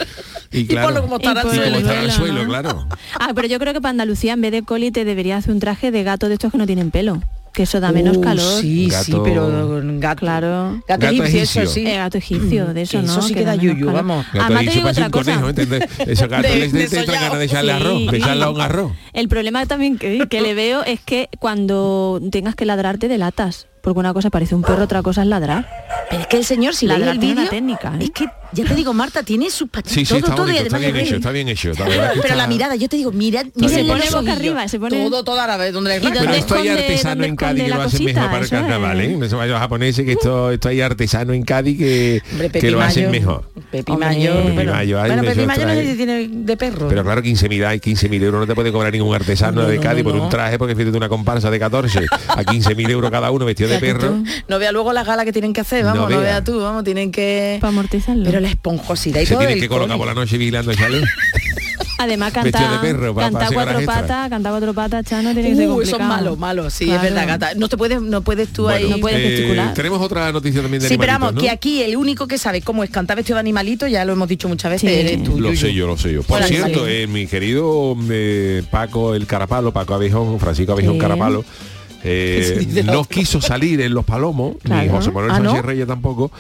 A: Y
F: y
A: claro.
F: por lo como estará
E: Y
F: el
A: Y como
F: suelo.
A: estar al
E: ¿no?
A: suelo, claro.
E: Ah, pero yo creo que para Andalucía en vez de coli te debería hacer un traje de gato de estos que no tienen pelo. Que eso da menos
F: Uh,
E: calor.
F: Sí, sí,
A: Gato-
F: pero gato.
E: Claro.
F: Gato,
A: Gato
F: egipcio,
A: egipcio.
F: eso sí.
E: Eh, gato egipcio, de eso no.
F: eso sí
E: que
F: da yuyu,
E: calor.
F: vamos.
A: Gato
E: Además te digo otra cosa.
A: conejo. Esos gatos
F: De-
A: les
F: de
A: ganas de echarle
E: Sí.
A: arroz, de echarle a un arroz.
E: El problema también que, que le veo es que cuando tengas que ladrarte delatas. Porque una cosa parece un perro, otra cosa es ladrar.
F: Pero es que el señor, si
E: La de
F: el vídeo,
E: técnica, ¿eh?
F: es que, ya te digo, Marta, tiene su patitas,
A: Sí, sí,
F: todo,
A: está
F: todo, y
A: bonito, está
F: además
A: bien hecho, está bien
F: Pero la mirada, yo te digo, mira, mira
E: se pone boca arriba, se pone-
F: todo, todo a la vez, donde le
E: ¿Y dónde
A: Pero esto hay artesano en Cádiz que lo hacen mejor para el
E: Eso
A: carnaval, ¿eh? No se vayan los japoneses que esto, esto hay artesano en Cádiz que,
F: Hombre,
A: que lo hacen
F: Mayo,
A: mejor.
F: Pepi. Mayo,
E: Pepi
A: Mayo,
F: bueno, Pepi Mayo no sé
A: trajes.
F: si tiene de perro.
A: Pero claro, 15.000 hay 15.000 euros, no te puede cobrar ningún artesano
F: No,
A: de Cádiz por un traje porque fíjate una comparsa de 14 a 15.000 euros cada uno vestido de perro.
F: no vea luego las galas que tienen que hacer, vamos, no,
A: vea.
F: vea tú, vamos, tienen que...
E: Para amortizarlo.
F: La esponjosidad y
A: Se
F: todo
A: tienen
F: del
A: que colocar por la noche vigilando el chalet.
E: Además canta,
A: de perro, pa-
E: canta cuatro patas, canta cuatro patas, Chano, tiene que ser
F: Uh, eso es
E: complicado.
F: malo, malo, sí,
E: Claro.
F: es verdad. No te puedes, no puedes tú
A: Bueno,
F: ahí...
E: No puedes
A: eh,
E: gesticular.
A: tenemos otra noticia también de
F: Sí, pero vamos, que
A: ¿no?
F: aquí el único que sabe cómo es cantar vestido de animalito, ya lo hemos dicho muchas veces,
E: Sí.
F: eres tú.
A: Lo sé yo, lo sé yo. Por
F: Hola,
A: cierto, eh, mi querido eh, Paco el Carapalo, Paco Abejón, Francisco Abejón
E: Sí.
A: Carapalo, eh, no quiso salir en Los Palomos, ni. José Manuel
F: Ah, ¿no?
A: Sánchez Reyes tampoco,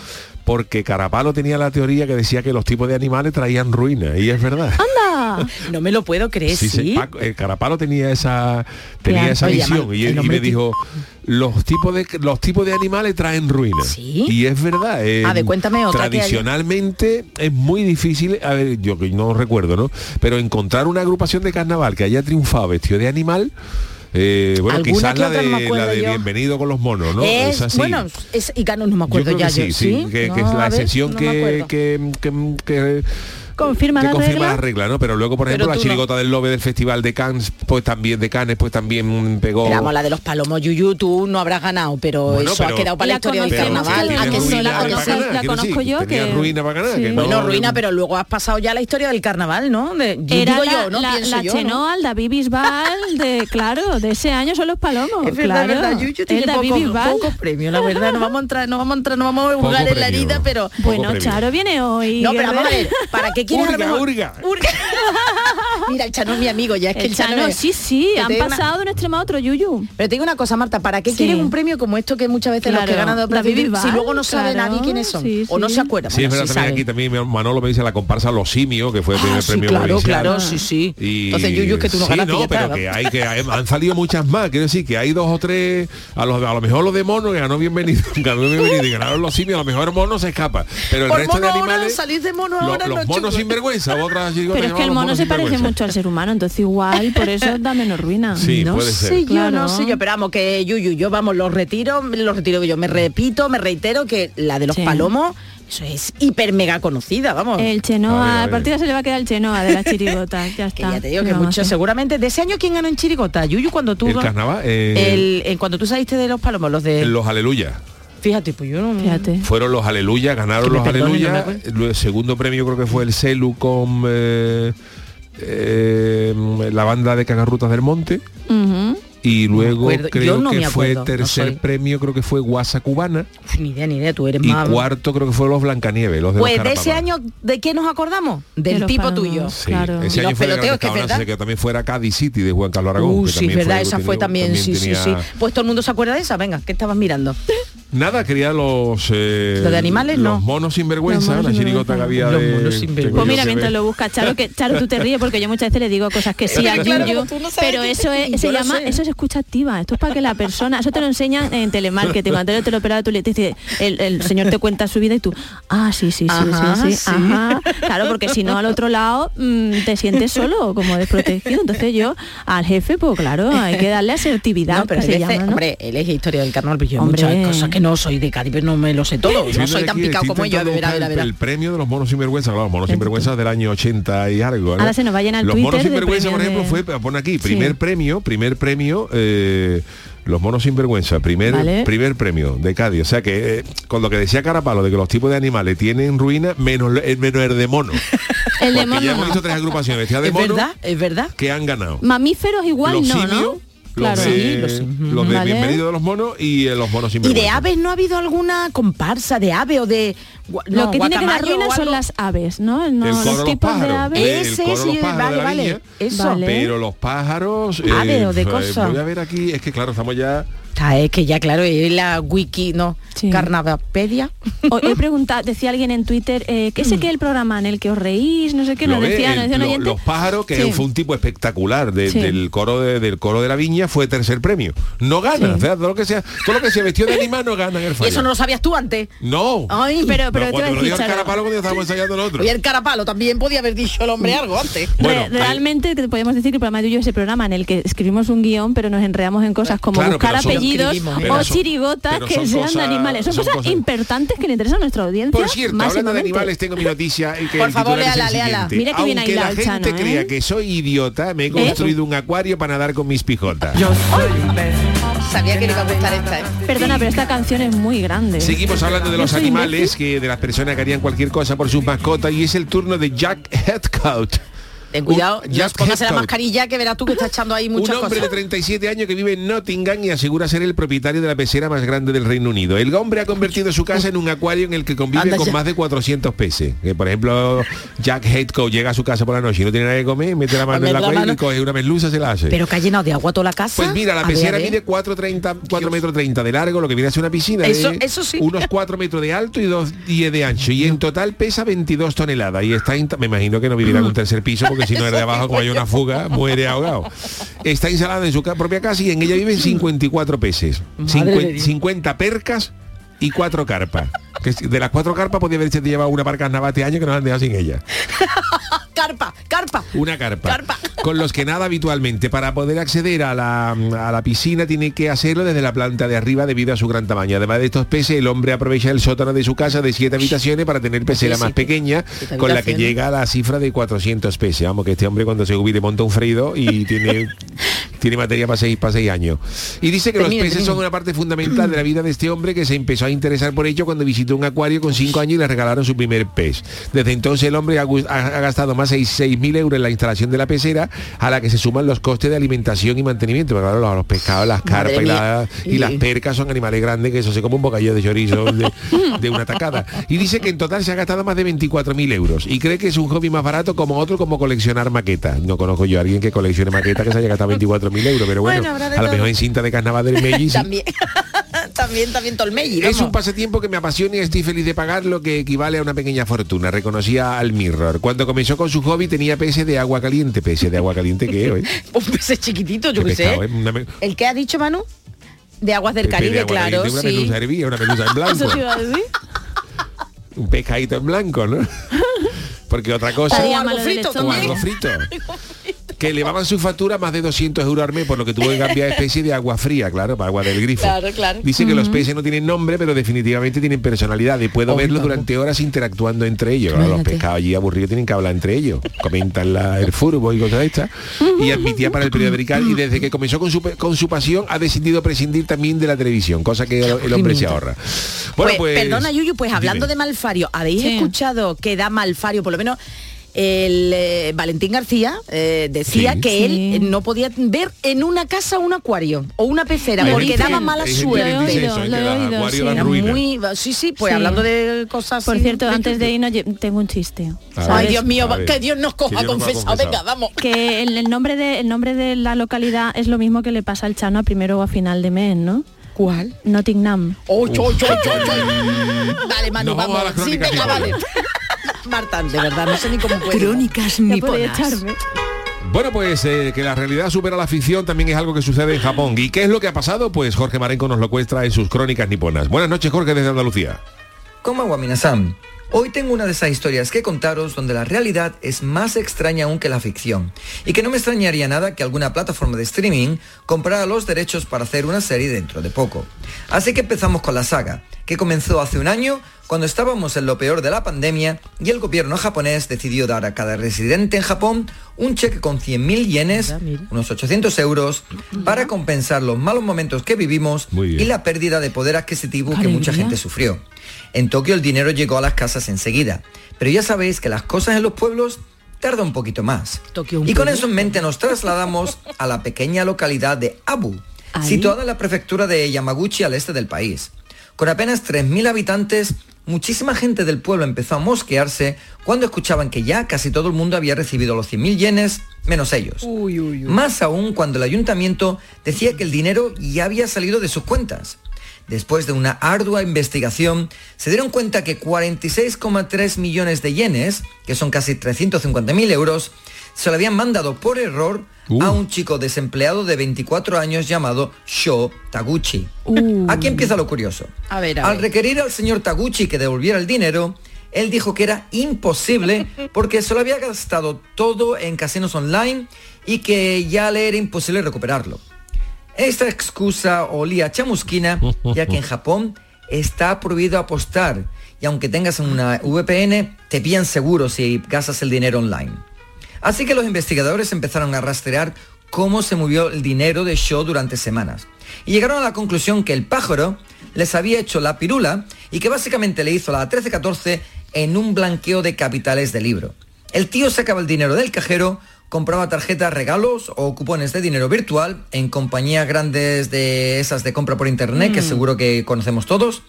A: porque Carapalo tenía la teoría que decía que los tipos de animales traían ruina, y es verdad.
E: ¡Anda!
F: No me lo puedo creer, sí.
A: Sí, sí, Paco- eh, Carapalo tenía esa tenía
F: Claro,
A: esa visión y, me dijo los tipos de los tipos de animales traen ruina
F: ¿Sí?
A: y es verdad eh,
F: A ver, cuéntame otra
A: tradicionalmente es muy difícil a ver yo que no recuerdo no pero encontrar una agrupación de carnaval que haya triunfado vestido de animal eh, bueno quizás la de,
F: no
A: la de
F: yo.
A: bienvenido con los monos no
F: Es,
A: Esa sí.
F: bueno, es, y Cano no me
A: Yo
F: acuerdo
A: creo
F: ya
A: que sí,
F: yo,
A: sí, que, que es la
F: ver,
A: excepción
F: no
A: que- que-
E: Confirma
A: que
E: la
A: confirma
E: regla.
A: la regla, ¿no? Pero luego, por ejemplo, la
F: no.
A: chirigota del Lobe del Festival de Cannes, pues también de Cannes, pues también pegó.
F: Pero la de los palomos Yuyu, tú no habrás ganado, pero
A: Bueno,
F: eso ha quedado para la
E: La
F: historia del carnaval.
E: la conozco
A: decir,
E: yo, que-
A: ruina para ganar,
E: sí.
A: que no-
F: Bueno, ruina, pero luego has pasado ya la historia del carnaval, ¿no? De, yo
E: Era
F: digo
E: la,
F: yo, ¿no?
E: la,
F: yo, ¿no?
E: Chenoa, el David Bisbal, de, claro, de ese año son los palomos.
F: Es verdad,
E: claro.
F: verdad, Yuyu tiene
E: el David
F: poco-
E: Bisbal.
F: pocos premios, la verdad. No vamos a entrar, no vamos a entrar, no vamos a
A: Poco
F: jugar en la
A: premio.
F: herida, pero.
E: Bueno,
A: premio.
E: Charo viene hoy.
F: No, pero vamos a ver, ¿para qué quieres a lo
A: Urga,
F: mejor-
A: urga.
F: Urga. Mira, el Chano es mi amigo, ya es que el,
E: El Chano, sí, sí,
F: Pero
E: han
F: digo una-
E: pasado de un extremo a otro, Yuyu.
F: Pero te digo una cosa, Marta, ¿para qué
E: Sí.
F: quieren un premio como esto que muchas veces los que
E: Claro.
F: ganan de
E: David
F: si luego no sabe
E: claro,
F: nadie quiénes son?
E: sí,
F: O no se acuerdan.
A: Sí, es
F: Bueno,
A: verdad,
F: sí
A: también
F: saben.
A: aquí también Manolo me dice la comparsa Los Simios, que fue el primer
F: Ah, sí,
A: premio
F: claro,
A: provincial.
F: claro, sí, sí.
A: Y-
F: Entonces, Yuyu, es que tú no
A: sí,
F: ganaste,
A: no, pero que hay que han salido muchas más. Quiero decir que hay dos o tres, a, lo mejor los de mono que ganó bienvenido, ganó bienvenido y ganaron los simios, a lo mejor mono se escapa. Pero el resto de animales.
F: salís de mono
A: lo-
F: ahora,
A: los
F: no,
A: monos
F: chicos.
A: sin vergüenza, otras chirigotas
E: Pero es que el mono se parece mucho al ser humano, entonces igual por eso da menos ruina.
A: Sí,
F: no
A: puede ser.
F: sé yo,
E: Claro.
F: no sé yo, pero vamos, que Yuyu, yo vamos, los retiro, los retiro yo, me repito, me reitero que la de los
E: Sí.
F: palomos, eso es hiper mega conocida, vamos.
E: El Chenoa,
A: a
E: a
A: ver.
E: partida se le va a quedar el Chenoa de las chirigotas, ya
F: que
E: está.
F: ya te digo que
E: Vamos
F: mucho, seguramente, de ese año, ¿quién ganó en Chirigota? Yuyu, cuando tú...
A: El carnaval, eh,
F: el, eh, cuando tú saliste de los palomos, los de...
A: Los Aleluya.
F: Fíjate, pues yo no...
E: Fíjate.
A: Fueron los Aleluya, ganaron los Aleluya.
F: no
A: el segundo premio creo que fue el Celu con eh, eh, la banda de Cagarrutas del Monte. Y luego creo
F: no
A: que fue tercer
F: soy.
A: premio, creo que fue Guasa Cubana.
F: Ni idea, ni idea, tú eres
A: Y
F: más...
A: cuarto creo que fue los Blancanieves, los de
F: Pues
A: los
F: de ese año, ¿de qué nos acordamos? Del tipo tuyo.
A: Sí,
E: Claro.
A: ese
F: Y
A: año
F: los
A: fue de
F: peloteos, que verdad.
A: que también fuera Cádiz City de Juan Carlos Aragón.
F: Uh,
A: que
F: sí,
A: también
F: verdad,
A: fue-
F: esa fue también, sí, sí, sí.
A: tenía-
F: Pues todo el mundo se acuerda de esa, venga, ¿qué estabas mirando?
A: Nada, quería los... eh,
F: ¿Lo de animales,
A: Los
F: no?
A: monos sin vergüenza,
E: Los monos
A: la chirigota que había
F: Los
A: de...
F: monos
E: Pues mira, mientras lo busca Charo, que Charo tú te ríes porque yo muchas veces le digo cosas que sí a
F: Claro, no
E: pero eso es, se llama,
F: sé.
E: eso es escucha activa. Esto es para que la persona, eso te lo enseñan en telemarketing, cuando te lo operado tú le dices, el, el señor te cuenta su vida y tú, ah, sí, sí, sí,
F: Ajá,
E: sí, sí,
F: sí.
E: ajá. Claro, porque si no al otro lado mm, te sientes solo, como desprotegido. Entonces yo al jefe, pues claro, hay que darle asertividad,
F: No, pero
E: que
F: hay
E: se
F: veces,
E: llama, ¿no?
F: hombre, él es historia del carnaval, pero yo hay
E: Hombre.
F: muchas cosas que no soy de Cádiz, pero no me lo sé todo. No soy tan
A: aquí,
F: picado como ellos, verá, verá, verá.
A: El premio de los monos sin vergüenza, claro, los monos sin vergüenza del año 80 y algo. ¿no?
E: Ahora se nos va a llenar el
A: Los
E: Twitter
A: monos sin
E: de
A: vergüenza, por ejemplo,
E: de-
A: fue, pone aquí,
E: Sí.
A: primer premio, primer premio, eh, los monos sin vergüenza, primer,
E: Vale.
A: primer premio de Cádiz. O sea que eh, con lo que decía Carapalo de que los tipos de animales tienen ruina, menos, el- menos el de mono.
E: El de mono
A: ya hemos
E: no.
A: visto tres agrupaciones vestidas de
F: Es
A: mono
F: verdad, es verdad.
A: que han ganado.
E: Mamíferos igual
A: los
E: no,
A: simios,
E: ¿no?
A: Los
E: Claro.
A: de,
F: Sí, los
A: los de
E: Vale.
A: bienvenido de los monos y eh, los monos sin
F: ¿Y de aves no ha habido alguna comparsa de ave o de... gua-
E: Lo
F: no,
E: que tiene que dar ruina son las aves, ¿no? No,
A: El coro de
E: los
A: los
E: tipos de
A: pájaros.
E: aves.
A: Eh,
F: Ese,
A: el de
F: sí, vale,
A: de
F: vale.
A: viña.
F: Eso.
E: Vale.
A: Pero los pájaros... eh,
F: Ave o de
A: eh,
F: cosa.
A: Voy a ver aquí, es que claro, estamos ya...
F: Es que ya, claro, es la wiki, ¿no?
E: Sí.
F: Carnavapedia.
E: He preguntado, decía alguien en Twitter, eh, ¿qué sé qué el programa en el que os reís? No sé qué, nos decía,
A: el-
E: nos decía un
A: lo-
E: oyente.
A: los pájaros, que
E: Sí.
A: fue un tipo espectacular de-
E: Sí.
A: del coro de, del coro de la viña, fue tercer premio. No gana,
E: Sí.
A: o sea, todo lo que sea, todo lo que se vestió de animal no gana en el
F: Y
A: fallo.
F: eso no lo sabías tú antes.
A: No.
F: Ay,
E: Pero- pero
A: No,
E: te
A: lo dijo el carapalo cuando estábamos ensayando nosotros.
F: Oye, el carapalo también podía haber dicho el hombre algo antes.
A: Bueno,
E: realmente te podemos decir que el programa de Yuyu es ese programa en el que escribimos un guion, pero nos enredamos en cosas como
A: Claro,
E: buscar apellidos
A: pero
E: o chirigotas que
A: son
E: sean de
A: cosas-
E: animales. Son,
A: son
E: cosas,
A: cosas-
E: importantes que le interesan a nuestra audiencia.
A: Por cierto, hablando de animales, tengo mi noticia que
F: Por
A: el
F: favor, léala, léala.
E: Mira que
A: Aunque
E: hilado
A: la gente
E: Chano, ¿eh?
A: crea que soy idiota, me he construido un acuario para nadar con mis pijotas.
F: Sabía que le iba a gustar esta. ¿eh?
E: Perdona, pero esta canción es muy grande.
A: Seguimos hablando de
E: Yo
A: los animales, que de las personas que harían cualquier cosa por sus mascotas y es el turno de Jack Heathcote.
F: Ten cuidado,
A: Un- Jack
F: póngase la mascarilla que verás tú que está echando ahí
A: Un
F: muchas
A: hombre de
F: cosas.
A: 37 años que vive en Nottingham y asegura ser el propietario de la pecera más grande del Reino Unido. El hombre ha convertido su casa en un acuario en el que convive
F: Anda
A: con
F: ya.
A: más de 400 peces. Que, por ejemplo, Jack Heathcote llega a su casa por la noche y no tiene nada que comer, mete la mano
F: Pues
A: en
F: la
A: acuario y coge una merluza se la hace.
F: Pero que ha llenado de agua toda la casa.
A: Pues mira, la
F: A
A: pecera
F: ver.
A: mide 4,30 4 metros 30 de largo, lo que viene a ser una piscina
F: Eso-
A: de
F: eso sí.
A: unos 4 metros de alto y 2 10 de ancho. Y en total pesa 22 toneladas. Y está, me imagino que no vivirá en un tercer piso porque si no es de abajo, como hay una fuga, muere ahogado. Está instalada en su propia casa y en ella viven 54 peces,
F: Madre de
A: Cincuen-
F: Dios.
A: 50 percas y cuatro carpas. Que de las cuatro carpas podía haberse llevado una para carnaval este año que nos han dejado sin ella.
F: Carpa, carpa.
A: Una carpa,
F: Carpa.
A: Con los que nada habitualmente. Para poder acceder a la, a la piscina tiene que hacerlo desde la planta de arriba debido a su gran tamaño. Además de estos peces, el hombre aprovecha el sótano de su casa de siete habitaciones para tener pecera más pequeña, con la que llega a la cifra de 400 peces. Vamos, que este hombre cuando se jubile monta un freído y tiene, tiene materia para seis, para seis años. Y dice que
F: Termine,
A: los peces
F: termine.
A: son una parte fundamental de la vida de este hombre que se empezó a interesar por ello cuando visitó un acuario con cinco años y le regalaron su primer pez. Desde entonces el hombre ha, gu- ha- ha gastado más de 6.000 euros en la instalación de la pecera, a la que se suman los costes de alimentación y mantenimiento. Porque, claro, los, los pescados, las carpas y,
F: mía.
A: la- y las percas son animales grandes que eso se come un bocadillo de chorizo de, de una tacada. Y dice que en total se ha gastado más de 24.000 euros y cree que es un hobby más barato como otro como coleccionar maquetas. No conozco yo a alguien que coleccione maquetas que se haya gastado 24.000 euros, pero bueno, a lo mejor en cinta de carnaval del Melli sí.
F: También. También, también Tolmelli.
A: Es un
F: vamos.
A: pasatiempo que me apasiona y estoy feliz de pagar lo que equivale a una pequeña fortuna, reconocía al Mirror. Cuando comenzó con su hobby tenía peces de agua caliente, peces de agua caliente que hoy.
F: Un pez chiquitito, yo
A: Qué
F: sé.
A: ¿eh?
F: ¿El que ha dicho Manu? De aguas del
A: de
F: Caribe,
A: agua
F: claro,
A: caliente, una
F: sí.
A: hervida, una melusa en blanco, un pescadito en blanco, ¿no? Porque otra cosa
F: O frito
A: algo frito. Que elevaban su factura más de 200 euros al mes, por lo que tuvo que cambiar especie de agua fría, claro, para agua del grifo.
F: Claro, claro.
A: Dice que los peces no tienen nombre, pero definitivamente tienen personalidad y puedo verlos durante horas interactuando entre ellos. Claro, los pescados allí aburridos tienen que hablar entre ellos. Comentan la- el furbo y cosas de estas. Y admitía para el periódico y desde que comenzó con su, con su pasión ha decidido prescindir también de la televisión, cosa que el, el hombre se ahorra. Bueno,
F: Pues,
A: pues...
F: perdona, Yuyu, pues hablando
A: dime.
F: de Malfario, ¿habéis
E: Sí.
F: escuchado que da Malfario, por lo menos el eh, Valentín García eh, decía
A: Sí.
F: que
E: Sí.
F: él no podía ver en una casa un acuario o una pecera
A: Hay
F: porque
A: gente
F: daba mala suerte.
E: sí.
F: muy sí sí pues
E: Sí.
F: hablando de cosas
E: Por cierto, antes de irnos, tengo un chiste.
F: Ay Dios mío que Dios nos coja confesado venga vamos
E: Que el, el nombre de, el nombre de la localidad es lo mismo que le pasa al Chano a primero o a final de mes, ¿no?
F: ¿cuál?
E: Nottingham.
F: Oh, cho, cho, cho. Dale, Manu,
A: Nos vamos
F: vamos.
A: a
F: Sí, venga, vale. Marta, de verdad, no sé ni cómo puedo.
C: Crónicas niponas.
E: echarme.
A: Bueno, pues eh, que la realidad supera la ficción también es algo que sucede en Japón. ¿Y qué es lo que ha pasado? Pues Jorge Marenco nos lo cuesta en sus crónicas niponas. Buenas noches, Jorge, desde Andalucía.
G: Como Minasan. Hoy tengo una de esas historias que contaros donde la realidad es más extraña aún que la ficción. Y que no me extrañaría nada que alguna plataforma de streaming comprara los derechos para hacer una serie dentro de poco. Así que empezamos con la saga, que comenzó hace un año cuando estábamos en lo peor de la pandemia y el gobierno japonés decidió dar a cada residente en Japón un cheque con 100.000 yenes, unos 800 euros, para compensar los malos momentos que vivimos y la pérdida de poder adquisitivo que mucha gente sufrió. En Tokio el dinero llegó a las casas enseguida, pero ya sabéis que las cosas en los pueblos tardan un poquito más.
F: Tokio, un
G: y con eso en mente nos trasladamos a la pequeña localidad de Abu,
E: Ahí.
G: situada en la prefectura de Yamaguchi al este del país. Con apenas 3.000 habitantes, muchísima gente del pueblo empezó a mosquearse cuando escuchaban que ya casi todo el mundo había recibido los 100.000 yenes, menos ellos. Más aún cuando el ayuntamiento decía que el dinero ya había salido de sus cuentas. Después de una ardua investigación, se dieron cuenta que 46,3 millones de yenes, que son casi 350.000 euros, se lo habían mandado por error
A: Uh.
G: a un chico desempleado de 24 años llamado Sho Taguchi.
E: Uh.
G: Aquí empieza lo curioso.
F: A ver, a
G: Al
F: ver.
G: requerir al señor Taguchi que devolviera el dinero, él dijo que era imposible porque se lo había gastado todo en casinos online y que ya le era imposible recuperarlo. Esta excusa olía a chamusquina, ya que en Japón está prohibido apostar y aunque tengas una VPN, te pillan seguro si gastas el dinero online. Así que los investigadores empezaron a rastrear cómo se movió el dinero de Shaw durante semanas. Y llegaron a la conclusión que el pájaro les había hecho la pirula y que básicamente le hizo la 13-14 en un blanqueo de capitales de libro. El tío sacaba el dinero del cajero, compraba tarjetas, regalos o cupones de dinero virtual en compañías grandes de esas de compra por internet, que seguro que conocemos todos,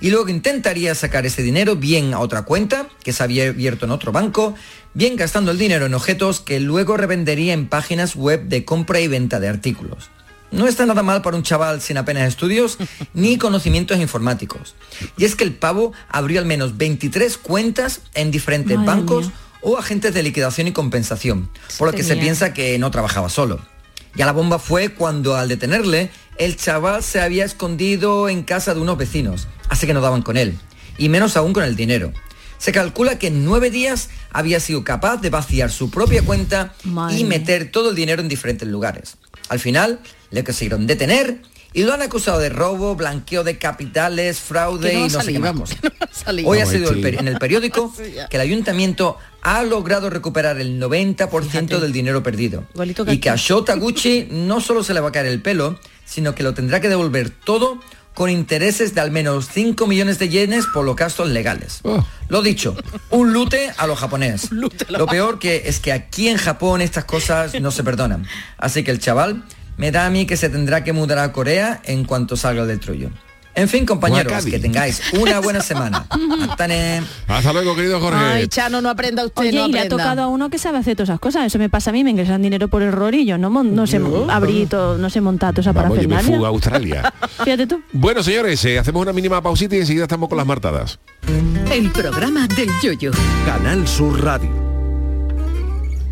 G: y luego intentaría sacar ese dinero bien a otra cuenta, que se había abierto en otro banco, bien gastando el dinero en objetos que luego revendería en páginas web de compra y venta de artículos. No está nada mal para un chaval sin apenas estudios ni conocimientos informáticos. Y es que el pavo abrió al menos 23 cuentas en diferentes
E: Madre
G: bancos
E: mía.
G: o agentes de liquidación y compensación, por lo que se piensa que no trabajaba solo. Ya la bomba fue cuando al detenerle, el chaval se había escondido en casa de unos vecinos, así que no daban con él, y menos aún con el dinero. Se calcula que en nueve días había sido capaz de vaciar su propia cuenta
E: Madre
G: y meter todo el dinero en diferentes lugares. Al final, le consiguieron detener y lo han acusado de robo, blanqueo de capitales, fraude
F: no
G: y no sé qué más cosas.
F: no.
G: Hoy ha sido el peri- en el periódico que el ayuntamiento ha logrado recuperar el 90%
F: Fíjate.
G: del dinero perdido.
F: Igualito
G: Y que a. Shota Gucci no solo se le va a caer el pelo, sino que lo tendrá que devolver todo con intereses de al menos 5 millones de yenes por los gastos legales.
A: Oh.
G: Lo dicho, un lute a lo japonés. Lo peor que es que aquí en Japón estas cosas no se perdonan. Así que el chaval me da a mí que se tendrá que mudar a Corea en cuanto salga del trullo. En fin, compañeros, que tengáis una buena semana.
A: Hasta luego, querido Jorge.
F: Ay, Chano, no aprenda usted,
E: Oye,
F: no
E: y le ha tocado a uno que sabe hacer todas esas cosas. Eso me pasa a mí, me ingresan dinero por error y yo no, no sé abrir todo, no sé montar toda esa
A: Vamos, yo me fugo a Australia.
E: Fíjate tú.
A: bueno, señores, eh, hacemos una mínima pausita y enseguida estamos con las martadas.
C: El programa del yoyo.
H: Canal Sur Radio.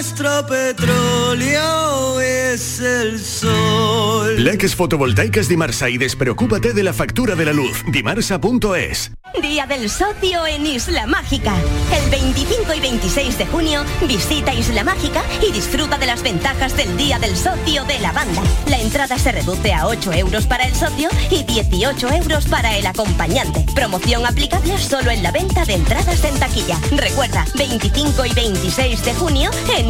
I: nuestro petróleo es el sol.
J: Leques fotovoltaicas Dimarsa y despreocúpate de la factura de la luz. Dimarsa.es.
K: Día del Socio en Isla Mágica. El 25 y 26 de junio visita Isla Mágica y disfruta de las ventajas del Día del Socio de la banda. La entrada se reduce a 8 euros para el socio y 18 euros para el acompañante. Promoción aplicable solo en la venta de entradas en taquilla. Recuerda, 25 y 26 de junio en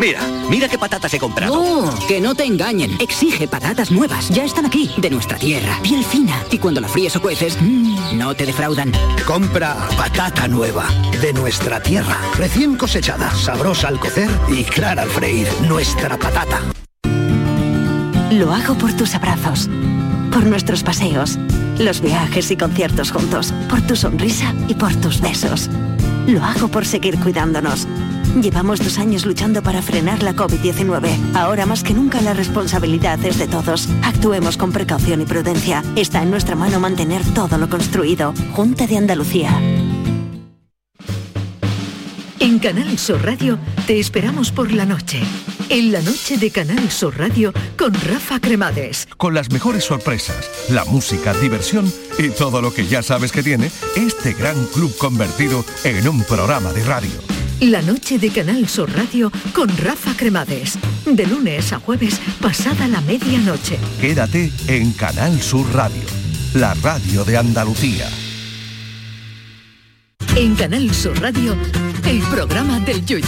L: Mira, mira qué patatas he comprado.
M: No, que no te engañen. Exige patatas nuevas. Ya están aquí, de nuestra tierra. Piel fina. Y cuando la fríes o cueces, mmm, no te defraudan.
N: Compra patata nueva, de nuestra tierra. Recién cosechada, sabrosa al cocer y clara al freír. Nuestra patata.
O: Lo hago por tus abrazos, por nuestros paseos, los viajes y conciertos juntos, por tu sonrisa y por tus besos. Lo hago por seguir cuidándonos. Llevamos dos años luchando para frenar la COVID-19. Ahora más que nunca la responsabilidad es de todos. Actuemos con precaución y prudencia. Está en nuestra mano mantener todo lo construido. Junta de Andalucía.
C: En Canal Sur Radio te esperamos por la noche. En la noche de Canal Sur Radio con Rafa Cremades.
H: Con las mejores sorpresas, la música, diversión y todo lo que ya sabes que tiene este gran club convertido en un programa de radio.
C: La noche de Canal Sur Radio con Rafa Cremades. De lunes a jueves, pasada la medianoche.
H: Quédate en Canal Sur Radio, la radio de Andalucía.
C: En Canal Sur Radio, el programa del Yoyo.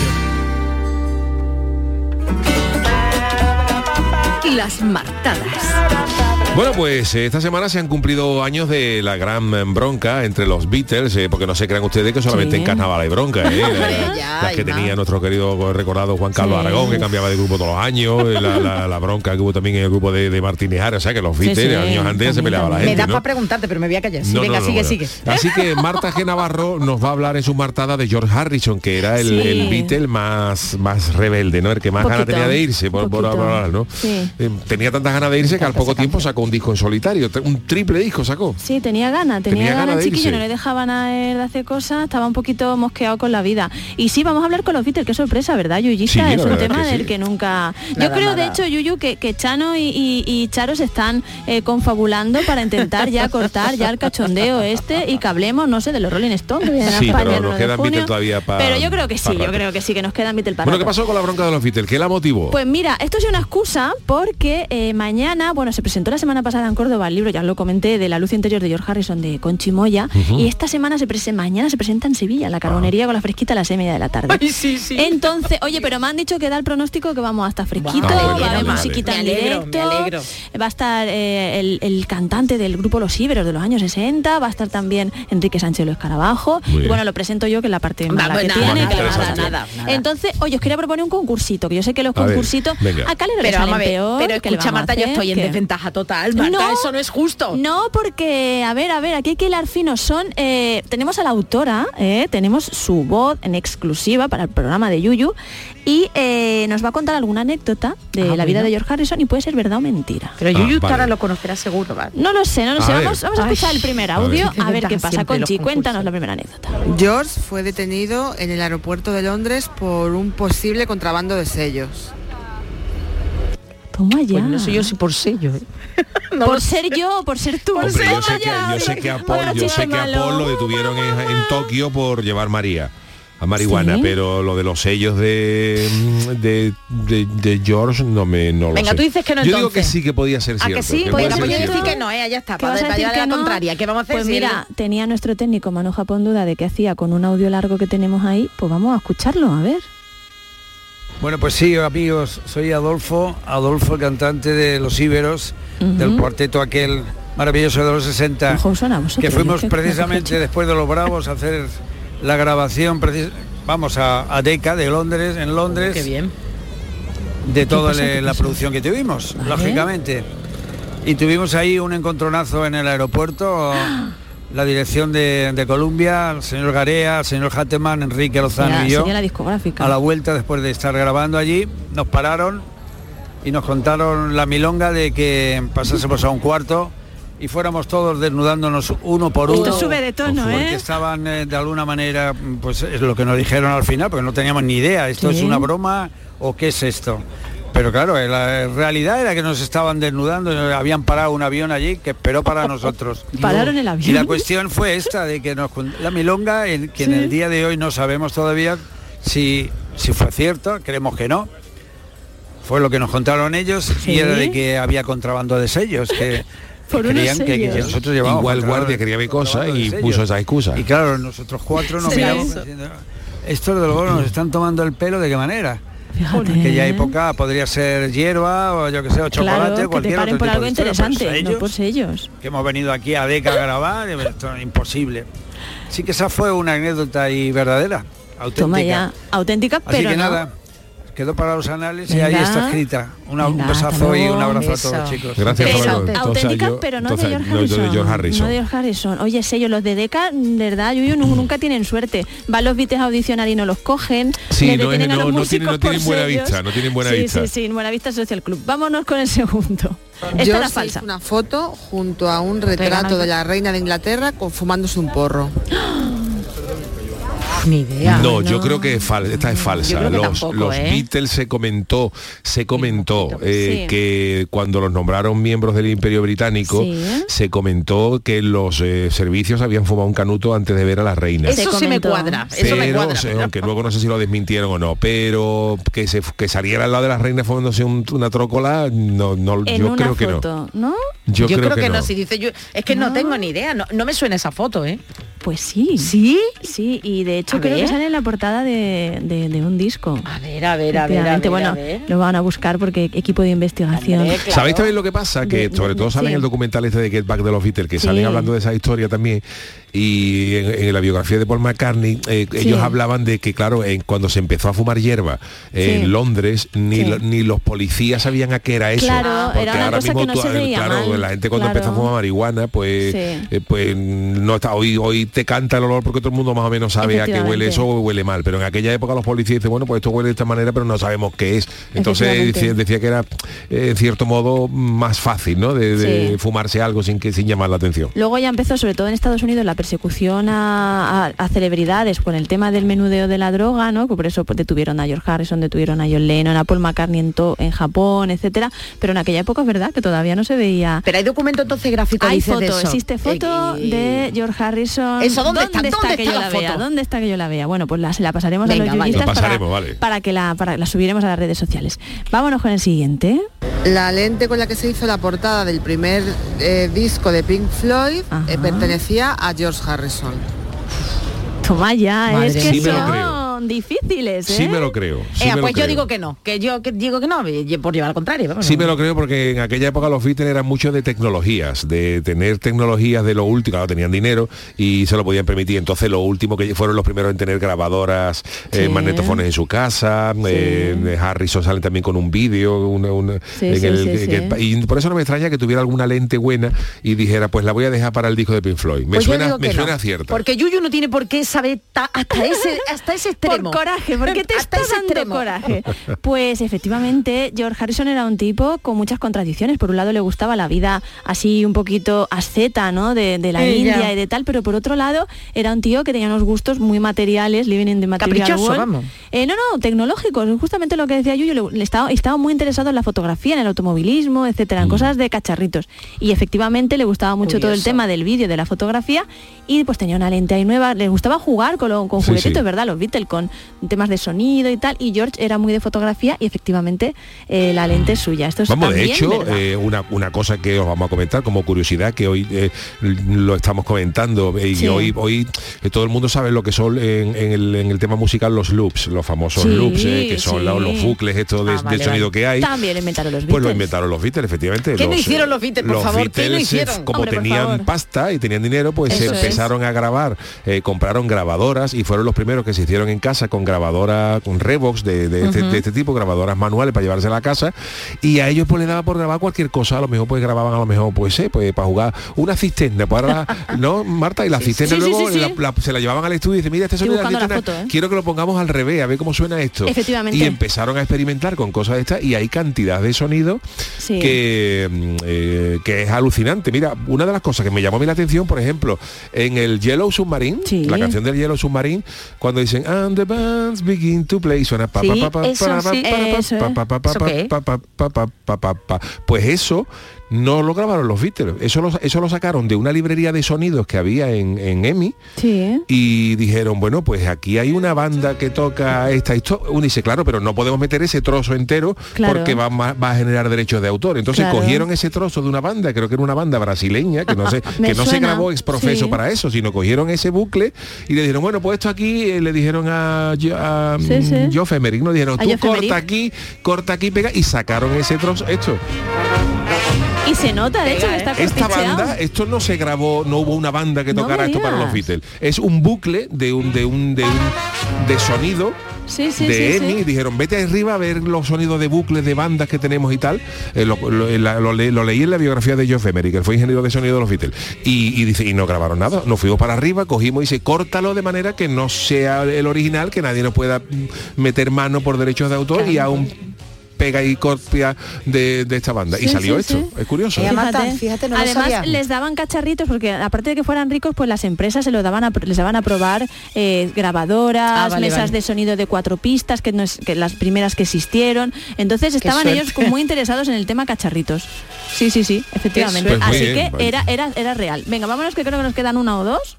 C: Las martadas.
A: Bueno, pues eh, esta semana se han cumplido años de la gran eh, bronca entre los Beatles, eh, porque no se crean ustedes que solamente
F: Sí.
A: en carnaval hay bronca, ¿eh?
F: Ya,
A: las que
F: más.
A: tenía nuestro querido recordado Juan Carlos
F: Sí.
A: Aragón, que cambiaba de grupo todos los años, la, la- la bronca que hubo también en el grupo de, de Martínez Ara, o sea que los Beatles
F: sí,
A: años antes se peleaba la
F: Me
A: gente.
F: da
A: ¿no?
F: para preguntarte, pero me voy a callar.
A: No,
F: venga,
A: no,
F: sigue, sigue.
A: Así que Marta G. Navarro nos va a hablar en su martada de George Harrison, que era el, el Beatle más, más rebelde, ¿no? El que más ganas tenía de irse, por, por- hablar, ¿no? Eh, tenía tantas ganas de irse que al poco tiempo sacó un disco en solitario, un triple disco sacó.
E: Sí, tenía ganas, tenía,
A: Tenía ganas de
E: chiquillo,
A: irse.
E: no le dejaban a él de hacer cosas, estaba un poquito mosqueado con la vida. Y sí, vamos a hablar con los Beatles, qué sorpresa, ¿verdad, Yuyista?
A: Sí,
E: es un tema
A: que sí.
E: del que nunca... Yo
F: Nada,
E: creo, de hecho, Yuyu, que, que Chano y, y- y Charo se están eh, confabulando para intentar ya cortar ya el cachondeo este y que hablemos, no sé, de los Rolling Stones, que vienen a
A: Sí,
E: España
A: pero nos
E: 1 de
A: quedan. Beatles todavía
E: Pero yo creo que sí, yo
A: rato.
E: creo que sí, que nos quedan Beatles para
A: Bueno, ¿qué pasó con la bronca de los Beatles? ¿Qué la motivó?
E: Pues mira, esto es una excusa porque eh, mañana, bueno, se presentó la semana pasada en Córdoba el libro, ya lo comenté, de la luz interior de George Harrison de Conchi Moya,
F: Ujú.
E: y esta semana se presenta, mañana se presenta en Sevilla, en la carbonería con la fresquita a las seis y media de la tarde.
F: Ay, sí, sí.
E: Entonces, oye, pero me han dicho que da el pronóstico que vamos a estar fresquito,
F: Vale,
E: va a haber musiquita en directo,
F: me alegro.
E: va a estar eh, el, el cantante del grupo Los Iberos de los años 60, va a estar también Enrique Sánchez Lo Escarabajo, y bueno, lo presento yo que es la parte mala
F: Vamos,
E: que
F: nada,
E: tiene,
F: nada,
E: que le va a dar
F: nada,
E: bien.
F: nada, nada.
E: Entonces, oye, os quería proponer un concursito, que yo sé que los
F: A
E: concursitos
F: venga.
E: a Calero le
F: Pero vamos a
E: salen
F: ver,
E: peor.
F: pero
E: ¿qué le
F: escucha, Marta, yo estoy en desventaja total, Marta, eso no es justo.
E: No, porque, a ver, a ver, aquí hay que hilar fino. Son, eh, tenemos a la autora, eh, tenemos su voz en exclusiva para el programa de Yuyu y eh, nos va a contar alguna anécdota de
F: Ah,
E: la vida
F: bueno.
E: de George Harrison y puede ser verdad o mentira.
F: Pero
A: Ah,
F: Yuyu
A: vale.
F: ahora lo conocerá seguro, ¿vale?
E: No lo sé, no lo
F: A
E: sé.
F: ver.
E: Vamos, vamos a escuchar
F: Ay,
E: el primer
F: a ver.
E: audio, a ver qué pasa. Conchi, cuéntanos la primera anécdota.
P: George fue detenido en el aeropuerto de Londres por un posible contrabando de sellos.
E: Toma ya.
F: Pues no sé yo si por sello. ¿eh?
E: por ser yo, por ser tú.
A: Hombre, yo sé que, yo sé que a Paul,
E: vaya
A: yo sé que a
E: malo.
A: Paul lo detuvieron en, en Tokio por llevar María a marihuana,
E: ¿Sí?
A: pero lo de los sellos de, de, de- de George no me no lo
F: Venga,
A: sé.
F: tú dices que no
A: Yo digo que sí que podía ser
F: ¿A
A: cierto.
F: que sí?
A: que
F: Pues
A: ser
F: pues yo decir que no, ¿eh? ya está,
E: ¿Qué
F: para,
E: vas a
F: para
E: decir
F: llevar
E: que
F: la
E: no?
F: contraria. ¿Qué vamos a hacer?
E: Pues mira, tenía nuestro técnico Manu Japón duda de qué hacía con un audio largo que tenemos ahí, pues vamos a escucharlo, a ver.
Q: Bueno, pues sí, amigos, soy Adolfo, Adolfo, el cantante de Los Íberos, del cuarteto aquel maravilloso de los 60,
E: Ojo, suena a vosotros,
Q: que fuimos
E: yo qué-
Q: precisamente después de Los Bravos a hacer la grabación, precis- vamos a, a Deca de Londres, en Londres.
F: Qué bien.
Q: De toda
F: pasa?
Q: la,
F: ¿Qué
Q: la
F: pasa?
Q: producción que tuvimos, lógicamente. Y tuvimos ahí un encontronazo en el aeropuerto, la dirección de, de Columbia, el señor Garea, el señor Hatteman, Enrique Lozano y yo.
E: la discográfica.
Q: A la vuelta, después de estar grabando allí, nos pararon y nos contaron la milonga de que pasásemos a un cuarto y fuéramos todos desnudándonos uno por
E: Esto
Q: uno.
E: sube de tono,
Q: porque
E: ¿eh?
Q: estaban eh, de alguna manera, pues es lo que nos dijeron al final, porque no teníamos ni idea, ¿esto es una broma o qué es esto? Pero claro, la realidad era que nos estaban desnudando, habían parado un avión allí que esperó para nosotros.
E: Pararon el avión.
Q: Y la cuestión fue esta, de que nos con- la milonga, en, que en el día de hoy no sabemos todavía si, si fue cierto, creemos que no. Fue lo que nos contaron ellos
E: Sí.
Q: y era de que había contrabando de sellos, que
E: Por
Q: creían que, nosotros llevábamos.
A: Igual guardia quería ver cosas y puso esa excusa.
Q: Y claro, nosotros cuatro nos miramos diciendo, estos de luego nos están tomando el pelo de qué manera.
E: Fíjate.
Q: En aquella época podría ser hierba o yo que sé, o chocolate,
E: claro, que te
Q: cualquier
E: paren
Q: otro
E: por
Q: tipo
E: algo
Q: de historia, pero
E: interesante, no por sellos.
Q: que hemos venido aquí a DECA a grabar, esto es imposible. Sí que esa fue una anécdota y verdadera, auténtica.
E: Toma ya, auténtica,
Q: Así
E: pero
Q: que
E: no.
Q: nada, quedó para los anales y ahí está escrita. Una- un besazo y un abrazo a todos chicos.
A: Gracias
E: Pero auténticas, pero no
A: entonces,
E: de George
A: no,
E: Harrison.
A: de George Harrison.
E: No de George Harrison. Oye, sello, los de Deca, de verdad, Yuyu, nu- nunca tienen suerte. Van los Beatles a audicionar y no los cogen.
A: Sí, no es- no- no tienen- no buena
E: sellos.
A: vista, no tienen buena
E: sí,
A: vista.
E: Sí, sí, Buena Vista Social Club. Vámonos con el segundo. Esta
P: George
E: falsa.
P: hizo una foto junto a un retrato de la reina de Inglaterra con fumándose un porro.
F: Ni idea.
A: No, yo creo que es fal- esta es falsa. Los
F: tampoco,
A: los
F: ¿eh?
A: Beatles se comentó, se comentó eh,
F: Sí.
A: que cuando los nombraron miembros del Imperio Británico,
F: Sí.
A: se comentó que los eh, servicios habían fumado un canuto antes de ver a la reina.
F: Eso sí me cuadra. Eso me
A: Pero,
F: cuadra.
A: o sea, aunque luego no sé si lo desmintieron o no, pero que se que saliera al lado de la reina fumándose un- una trócola, no, no
E: En
A: yo
E: una
A: creo que no.
E: ¿no?
A: Yo, creo, que,
F: no.
A: no.
F: si dice yo, es que no, tengo ni idea, no, no me suena esa foto, ¿eh?
E: Pues sí.
F: ¿Sí?
E: Sí, y de hecho
F: A
E: creo
F: ver.
E: que sale en la portada de, de- de un disco.
F: A ver, a ver, a ver, a ver,
E: bueno,
F: a ver.
E: lo van a buscar porque equipo de investigación.
A: ¿Sabéis también lo que pasa? Que
E: De-
A: sobre todo sale en el documental este de Get Back de los Beatles, que
E: Sí.
A: salen hablando de esa historia también. Y en, en la biografía de Paul McCartney, eh,
E: Sí.
A: ellos hablaban de que, claro, en, cuando se empezó a fumar hierba eh,
E: Sí.
A: en Londres, ni,
E: Sí.
A: lo- ni los policías sabían a qué era eso.
E: Claro,
A: Porque
E: era una
A: ahora
E: cosa
A: mismo
E: que no
A: tú-
E: se veía
A: claro,
E: mal,
A: la gente cuando
E: claro.
A: empezó a fumar marihuana, pues,
E: Sí.
A: eh, pues no está, hoy, hoy te canta el olor porque todo el mundo más o menos sabe a qué huele eso o huele mal. Pero en aquella época los policías dicen, bueno, pues esto huele de esta manera, pero no sabemos qué es. Entonces decía, decía que era, eh, en cierto modo, más fácil, ¿no? De, de
E: Sí.
A: fumarse algo sin que sin llamar la atención.
E: Luego ya empezó, sobre todo en Estados Unidos, la persecución a, a- a celebridades con el tema del menudeo de la droga, ¿no? Que por eso pues, detuvieron a George Harrison, detuvieron a John Lennon, a Paul McCartney en, to- en Japón, etcétera. Pero en aquella época es verdad que todavía no se veía.
F: Pero hay documento entonces gráfico
E: Hay
F: de
E: foto,
F: eso.
E: existe foto
F: Eh,
E: de George Harrison.
F: Eso, ¿dónde está?
E: está,
F: ¿Dónde
E: que
F: está
E: yo
F: la
E: la, vea?
F: foto?
E: ¿Dónde está que yo la vea? Bueno, pues la, se la pasaremos a
F: Venga,
E: los
F: vale.
E: yuyistas
A: Lo pasaremos,
E: para,
A: vale.
E: para que la, para, la subiremos a las redes sociales. Vámonos con el siguiente.
P: La lente con la que se hizo la portada del primer eh, disco de Pink Floyd eh, pertenecía a George Harrison.
E: Toma ya,
F: Madre
E: es que
A: Sí me lo
E: son
A: creo.
E: difíciles, ¿eh?
A: Sí me lo creo. sí
F: eh,
A: me lo
F: pues yo
A: creo.
F: digo que no, que yo que digo que no, por llevar al contrario. vamos,
A: Sí
F: no.
A: me lo creo porque en aquella época los Beatles eran mucho de tecnologías, de tener tecnologías de lo último, claro, tenían dinero y se lo podían permitir. Entonces lo último que fueron los primeros en tener grabadoras, eh,
E: Sí.
A: magnetofones en su casa, eh, Harrison sale también con un vídeo, una- una-
E: Sí, sí, sí, sí.
A: y por eso no me extraña que tuviera alguna lente buena y dijera, pues la voy a dejar para el disco de Pink Floyd. Me
F: Pues
A: suena, me suena
F: no,
A: cierta.
F: Porque Yuyu no tiene por qué saber ta- hasta ese hasta ese extremo.
E: Por coraje, porque te está dando
F: extremo.
E: coraje. Pues efectivamente, George Harrison era un tipo con muchas contradicciones. Por un lado le gustaba la vida así un poquito asceta, ¿no? De, de la India y de tal, pero por otro lado era un tío que tenía unos gustos muy materiales, living in the material
F: Caprichoso,
E: world.
F: vamos.
E: Eh, no, no, tecnológicos. Justamente lo que decía yo, le, estaba, estaba muy interesado en la fotografía, en el automovilismo, etcétera,
F: Mm.
E: en cosas de cacharritos. Y efectivamente le gustaba mucho todo el tema del vídeo, de la fotografía, y pues tenía una lente ahí nueva. Le gustaba jugar con, lo- con
A: Sí,
E: juguetitos,
A: sí.
E: ¿verdad? Los Beatles, con temas de sonido y tal. Y George era muy de fotografía y efectivamente eh, la lente es suya. Esto es
A: Vamos, de hecho, eh, una, una cosa que os vamos a comentar como curiosidad, que hoy eh, lo estamos comentando, y
E: Sí.
A: hoy, hoy todo el mundo sabe lo que son en, en el, en el tema musical los loops, los famosos
E: Sí,
A: loops, eh, que son
E: sí.
A: la- los bucles estos de,
F: Ah,
A: de sonido
F: vale.
A: que hay.
E: También lo inventaron los Beatles.
A: Pues lo inventaron los Beatles, efectivamente.
F: ¿Qué no
A: Los,
F: hicieron
A: eh,
F: los Beatles, por favor? ¿Qué no
A: eh,
F: hicieron?
A: como
E: Hombre,
A: tenían pasta y tenían dinero, pues se
E: Eso es.
A: empezaron a grabar, eh, compraron grabadoras y fueron los primeros que se hicieron en casa con grabadora, con Revox de, de este, de este tipo, grabadoras manuales para llevarse a la casa. Y a ellos pues le daba por grabar cualquier cosa, a lo mejor pues grababan a lo mejor pues, eh, pues para jugar una cisterna, ahora, ¿no, Marta? Y la cisterna
E: Sí,
A: luego. La- la- se la llevaban al estudio y dice, mira, este sonido de la
E: buscando la
A: cisterna,
E: foto,
A: quiero que lo pongamos al revés, a ver cómo suena esto.
E: Efectivamente.
A: Y empezaron a experimentar con cosas de estas y hay cantidad de sonidos
E: Sí.
A: que, mm, eh, que es alucinante. Mira, una de las cosas que me llamó a mí la atención, por ejemplo, en el Yellow Submarine,
E: Sí.
A: la canción del Yellow Submarine, cuando dicen and the bands begin to play, suena pa, pa, pa, pa, pa, pa, pa, pa, pa, pa, pa, pa. Pues eso no lo grabaron los Beatles, eso lo, eso lo sacaron de una librería de sonidos que había en, en EMI
E: Sí.
A: y dijeron, bueno, pues aquí hay una banda que toca esta historia. Uno dice, claro, pero no podemos meter ese trozo entero
E: Claro.
A: porque va, va a generar derechos de autor. Entonces
E: Claro.
A: cogieron ese trozo de una banda, creo que era una banda brasileña, que no sé,
E: Me
A: que no se grabó ex profeso
E: sí.
A: para eso, sino cogieron ese bucle y le dijeron, bueno, pues esto aquí, eh, le dijeron a, a
E: Sí,
A: mm,
E: sí.
A: No dijeron, tú corta aquí, corta aquí, pega, y sacaron ese trozo, esto.
E: Y se nota, de hecho, que está
A: Esta banda, esto no se grabó, no hubo una banda que tocara esto para los. Beatles. Es un bucle de un de un de un de sonido
E: Sí, sí,
A: de
E: sí,
A: EMI dijeron vete arriba a ver los sonidos de bucles de bandas que tenemos y tal Eh, lo, lo- la- lo le- lo leí en la biografía de Geoff Emery que fue ingeniero de sonido de los Beatles. Y, y dice y no grabaron nada nos fuimos para arriba cogimos y dice córtalo de manera que no sea el original que nadie nos pueda meter mano por derechos de autor y a un pega y copia de, de esta banda. y salió
E: sí,
A: esto.
E: sí.
A: Es curioso.
F: Eh, Marta, fíjate, no lo
E: Además
F: sabía.
E: les daban cacharritos porque aparte de que fueran ricos, pues las empresas se lo daban a, les daban a probar eh, grabadoras,
F: Ah, vale,
E: mesas
F: vale.
E: de sonido de cuatro pistas, que no es que las primeras que existieron. Entonces estaban ellos como muy interesados en el tema cacharritos. Sí, sí, sí, efectivamente.
A: Pues
E: Así
A: bien,
E: que
A: vale.
E: era, era, era real. Venga, vámonos que creo que nos quedan una o dos.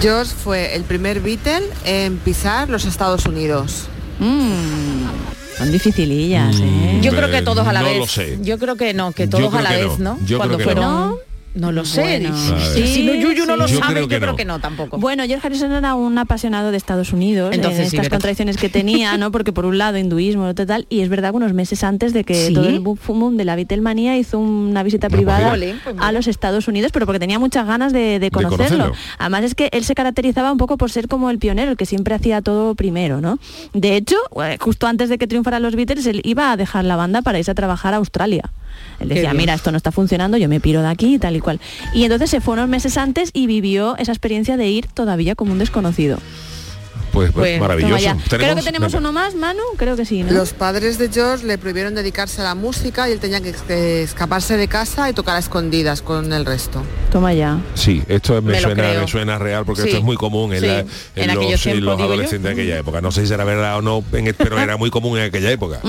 P: George fue el primer Beatle en pisar los Estados Unidos.
E: Mm, son dificilillas, ¿eh?
F: Yo creo que todos a la
A: No
F: vez.
A: lo sé.
F: Yo creo que no, que todos a la
A: que
F: vez,
A: no.
F: ¿no?
A: Yo
F: Cuando
A: creo que
F: fueron.
E: No.
F: Lo sé.
E: Bueno,
F: si, no, Yuyu no lo
E: sí.
A: Yo
F: sabe,
A: creo
F: yo
A: que
F: creo
A: no.
F: que no tampoco.
E: Bueno, George Harrison era un apasionado de Estados Unidos,
F: Entonces
E: en
F: sí,
E: estas
F: ¿verdad?
E: contradicciones que tenía, ¿no? Porque por un lado hinduismo, total, y es verdad que unos meses antes de que
F: ¿Sí?
E: todo el boom boom de la Beatlemanía hizo una visita privada
F: pues mira.
E: a los Estados Unidos, pero porque tenía muchas ganas de, de conocerlo.
A: conocerlo.
E: Además es que él se caracterizaba un poco por ser como el pionero, el que siempre hacía todo primero, ¿no? De hecho, eh, justo antes de que triunfaran los Beatles, él iba a dejar la banda para irse a trabajar a Australia. Él decía, mira, esto no está funcionando, yo me piro de aquí y tal y cual. Y entonces se fue unos meses antes y vivió esa experiencia de ir todavía como un desconocido.
A: Pues,
F: Pues,
A: maravilloso.
E: Toma ya. Creo que tenemos uno más, Manu, creo que sí, ¿no?
P: Los padres de George le prohibieron dedicarse a la música y él tenía que, que escaparse de casa y tocar a escondidas con el resto.
E: Toma ya.
A: Sí, esto me,
F: Me
A: suena, me suena real porque
P: Sí.
A: esto es muy común en,
F: Sí.
A: la-
F: En
A: en
F: aquellos
A: los, en
F: tiempos,
A: los
F: digo yo.
A: adolescentes de aquella época. No sé si será verdad o no, en- pero era muy común en aquella época.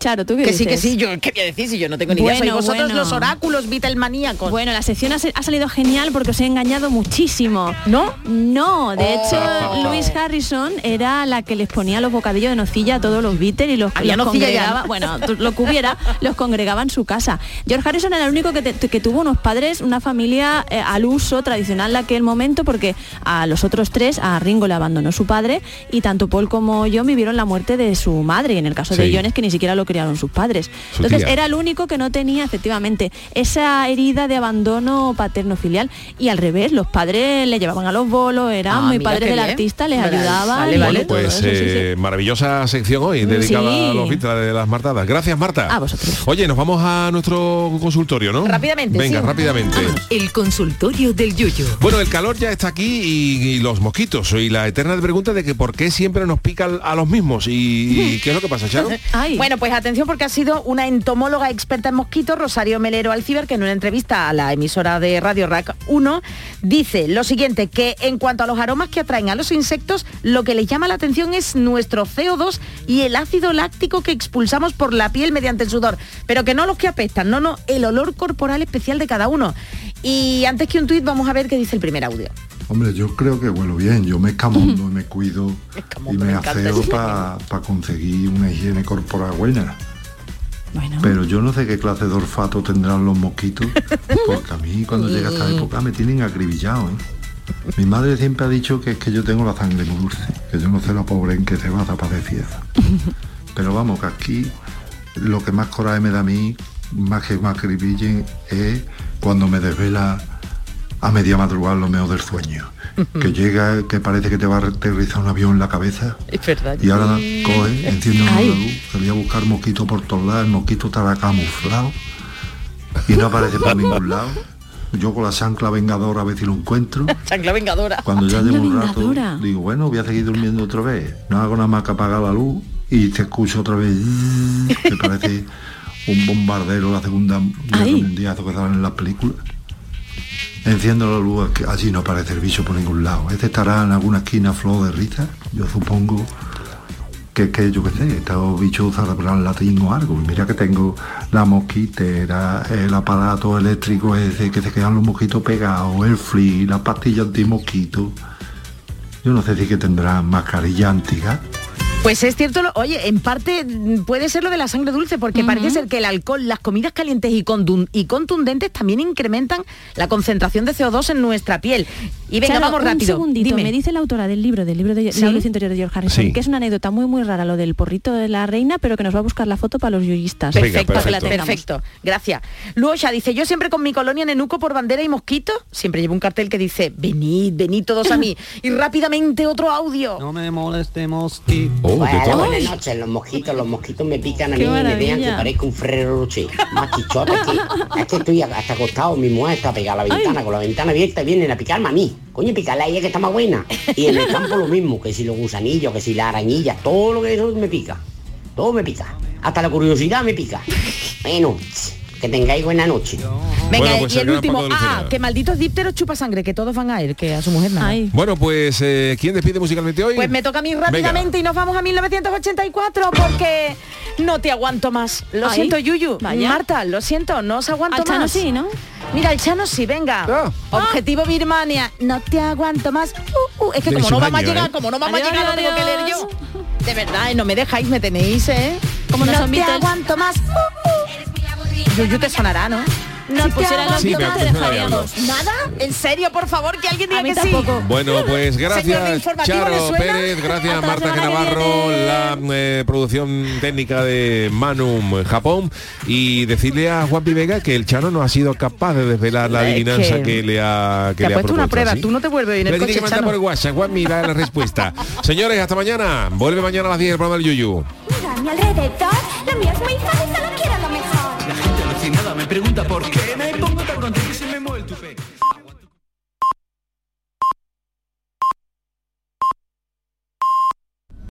E: Charo, ¿tú qué
F: Que sí, que sí, yo qué voy a decir si yo no tengo ni idea. Sois
E: Bueno,
F: vosotros
E: bueno.
F: los oráculos Beatlemaníacos.
E: Bueno, la sección ha, salido genial porque os he engañado muchísimo.
F: ¿No?
E: No, de
F: Oh.
E: hecho, Louis Harrison era la que les ponía los bocadillos de nocilla a todos los Beatles y los,
F: Había
E: los
F: ya,
E: congregaba,
F: ¿no?
E: bueno, lo que hubiera, los congregaba en su casa. George Harrison era el único que, te- que tuvo unos padres, una familia eh, al uso tradicional de aquel momento porque a los otros tres, a Ringo le abandonó su padre y tanto Paul como John vivieron la muerte de su madre y en el caso de
A: Sí.
E: John es que ni siquiera lo criaron sus padres.
A: Su
E: Entonces
A: tía.
E: era el único que no tenía efectivamente esa herida de abandono paterno filial y al revés, los padres le llevaban a los bolos, eran
F: Ah,
E: muy
F: mira
E: padres del
F: bien.
E: artista, les
F: Vale,
E: ayudaban.
F: vale,
A: Pues
E: eso, sí, sí.
A: eh, maravillosa sección hoy dedicada
E: Sí.
A: a los Beatles de las martadas. Gracias, Marta.
E: A vosotros.
A: Oye, nos vamos a nuestro consultorio, ¿no?
F: Rápidamente,
A: Venga,
F: sí.
A: rápidamente.
C: El consultorio del Yuyo.
A: Bueno, el calor ya está aquí y, y los mosquitos. Y la eterna pregunta de que por qué siempre nos pican a los mismos. ¿Y, y qué es lo que pasa, Charo?
E: Ay.
F: Bueno, pues atención porque ha sido una entomóloga experta en mosquitos, Rosario Melero Alciber, que en una entrevista a la emisora de Radio Rack 1 dice lo siguiente, que en cuanto a los aromas que atraen a los insectos, lo que les llama la atención es nuestro CO2 y el ácido láctico que expulsamos por la piel mediante el sudor. Pero que no los que apestan, no, no, el olor corporal especial de cada uno. Y antes que un tuit, vamos a ver qué dice el primer audio.
R: Hombre, yo creo que huelo bien. Yo me escamondo, me cuido y me
F: me
R: aseo para conseguir una higiene corporal buena.
E: Bueno.
R: Pero yo no sé qué clase de olfato tendrán los mosquitos, porque a mí cuando llega esta época me tienen acribillado. ¿eh? Mi madre siempre ha dicho que es que yo tengo la sangre muy dulce, que yo no sé la pobre en que se basa para decir eso. Pero vamos, que aquí lo que más coraje me da a mí, más que me acribillen, es cuando me desvela a media madrugada lo mejor del sueño. Que llega, que parece que te va a aterrizar un avión en la cabeza
F: Es verdad.
R: y ahora coge, enciende una luz, que voy a buscar mosquito por todos lados, el mosquito estará camuflado y no aparece por ningún lado. Yo con la chancla vengadora a ver si lo encuentro.
F: Chancla vengadora.
R: Cuando ya llevo un rato,
E: vengadora.
R: digo, bueno, voy a seguir durmiendo otra vez. No hago nada más que apagar la luz y te escucho otra vez. Me parece un bombardero de la Segunda Guerra. Mundial, eso que salen en las películas. Enciendo la luz, que allí no aparece el bicho por ningún lado. Este estará en alguna esquina flor de risa, yo supongo que, que yo qué sé, estos bichos cerebral latín o algo. Mira que tengo la mosquitera, el aparato eléctrico ese que se quedan los mosquitos pegados, el free, la pastilla antimosquito. Yo no sé si que tendrán mascarilla antiga.
F: Pues es cierto, lo- oye, en parte puede ser lo de la sangre dulce, porque parece ser que el alcohol, las comidas calientes y, condun- y contundentes también incrementan la concentración de CO2 en nuestra piel. Y venga,
E: Charo,
F: vamos
E: un
F: rápido.
E: segundito,
F: Dime.
E: me dice la autora del libro, del libro de
F: ¿Sí?
E: la luz interior de George Harrison,
A: Sí.
E: que es una anécdota muy muy rara lo del porrito de la reina, pero que nos va a buscar la foto para los yuyistas.
A: Venga,
F: Perfecto,
A: perfecto.
F: que la tengamos. perfecto. Gracias. Luosha dice, yo siempre con mi colonia Nenuco por bandera y mosquito, siempre llevo un cartel que dice, venid, venid todos a mí. y rápidamente otro audio.
I: No me moleste mosquito.
A: Oh,
S: Bueno, buenas noches, los mosquitos, los mosquitos me pican a
E: Qué
S: mí y me dejan que parezca un Ferrero Rocher. Más chichota que, es que estoy hasta acostado, mi mujer está pegada a la ventana, con la ventana abierta y vienen a picarme a mí. Coño, picarla a ella que está más buena. Y en el campo lo mismo, que si los gusanillos, que si las arañillas, todo lo que eso me pica. Todo me pica. Hasta la curiosidad me pica. Bueno, que tengáis buena noche.
F: Venga,
A: Bueno, pues
F: y
A: el
F: último, ah, que malditos dípteros chupa sangre, que todos van a él, que a su mujer nada.
A: Bueno, pues eh, ¿quién despide musicalmente hoy?
F: Pues me toca a mí rápidamente y nos vamos a 1984 porque no te aguanto más. Lo
E: Ay,
F: siento, Yuyu.
E: vaya.
F: Marta, lo siento, no os aguanto
E: Al Chano
F: más.
E: sí, ¿no?
F: Mira, el Chano sí, venga.
A: Ah.
F: Objetivo Birmania, no te aguanto más. Uh, uh, Es que
A: De
F: como no vamos a llegar,
A: ¿eh?
F: como no vamos
E: Adiós,
F: a llegar, lo tengo que leer yo. De verdad, eh, no me dejáis, me tenéis, ¿eh?
E: Como no
F: no
E: son
F: te aguanto más. Uh, uh. Yuyu te sonará, ¿no? No
E: Si pusiera
F: aguanto
A: Sí, me-
F: más.
A: me suena de algo.
F: ¿Nada? ¿En serio, por favor? Que alguien diga
E: A mí
F: que sí.
E: tampoco.
A: Bueno, pues gracias
F: informativo, ¿le
A: Charo? Pérez, gracias Marta Genavarro, la eh, producción técnica de Manum Japón y decirle a Juan Vega que el Chano no ha sido capaz de desvelar la adivinanza
F: que
A: que, le ha que
F: Te ha
A: le
F: puesto una prueba,
A: ¿sí?
F: tú no te vuelves en
A: Le
F: el
A: tiene que
F: coche,
A: mandar
F: Chano.
A: por el WhatsApp, Juan mira la respuesta. Señores, hasta mañana. Vuelve mañana a las 10 el programa del Yuyu.
T: Mira a mi alrededor, lo mío es muy fácil, solo quiero
L: pregunta por qué. Me pongo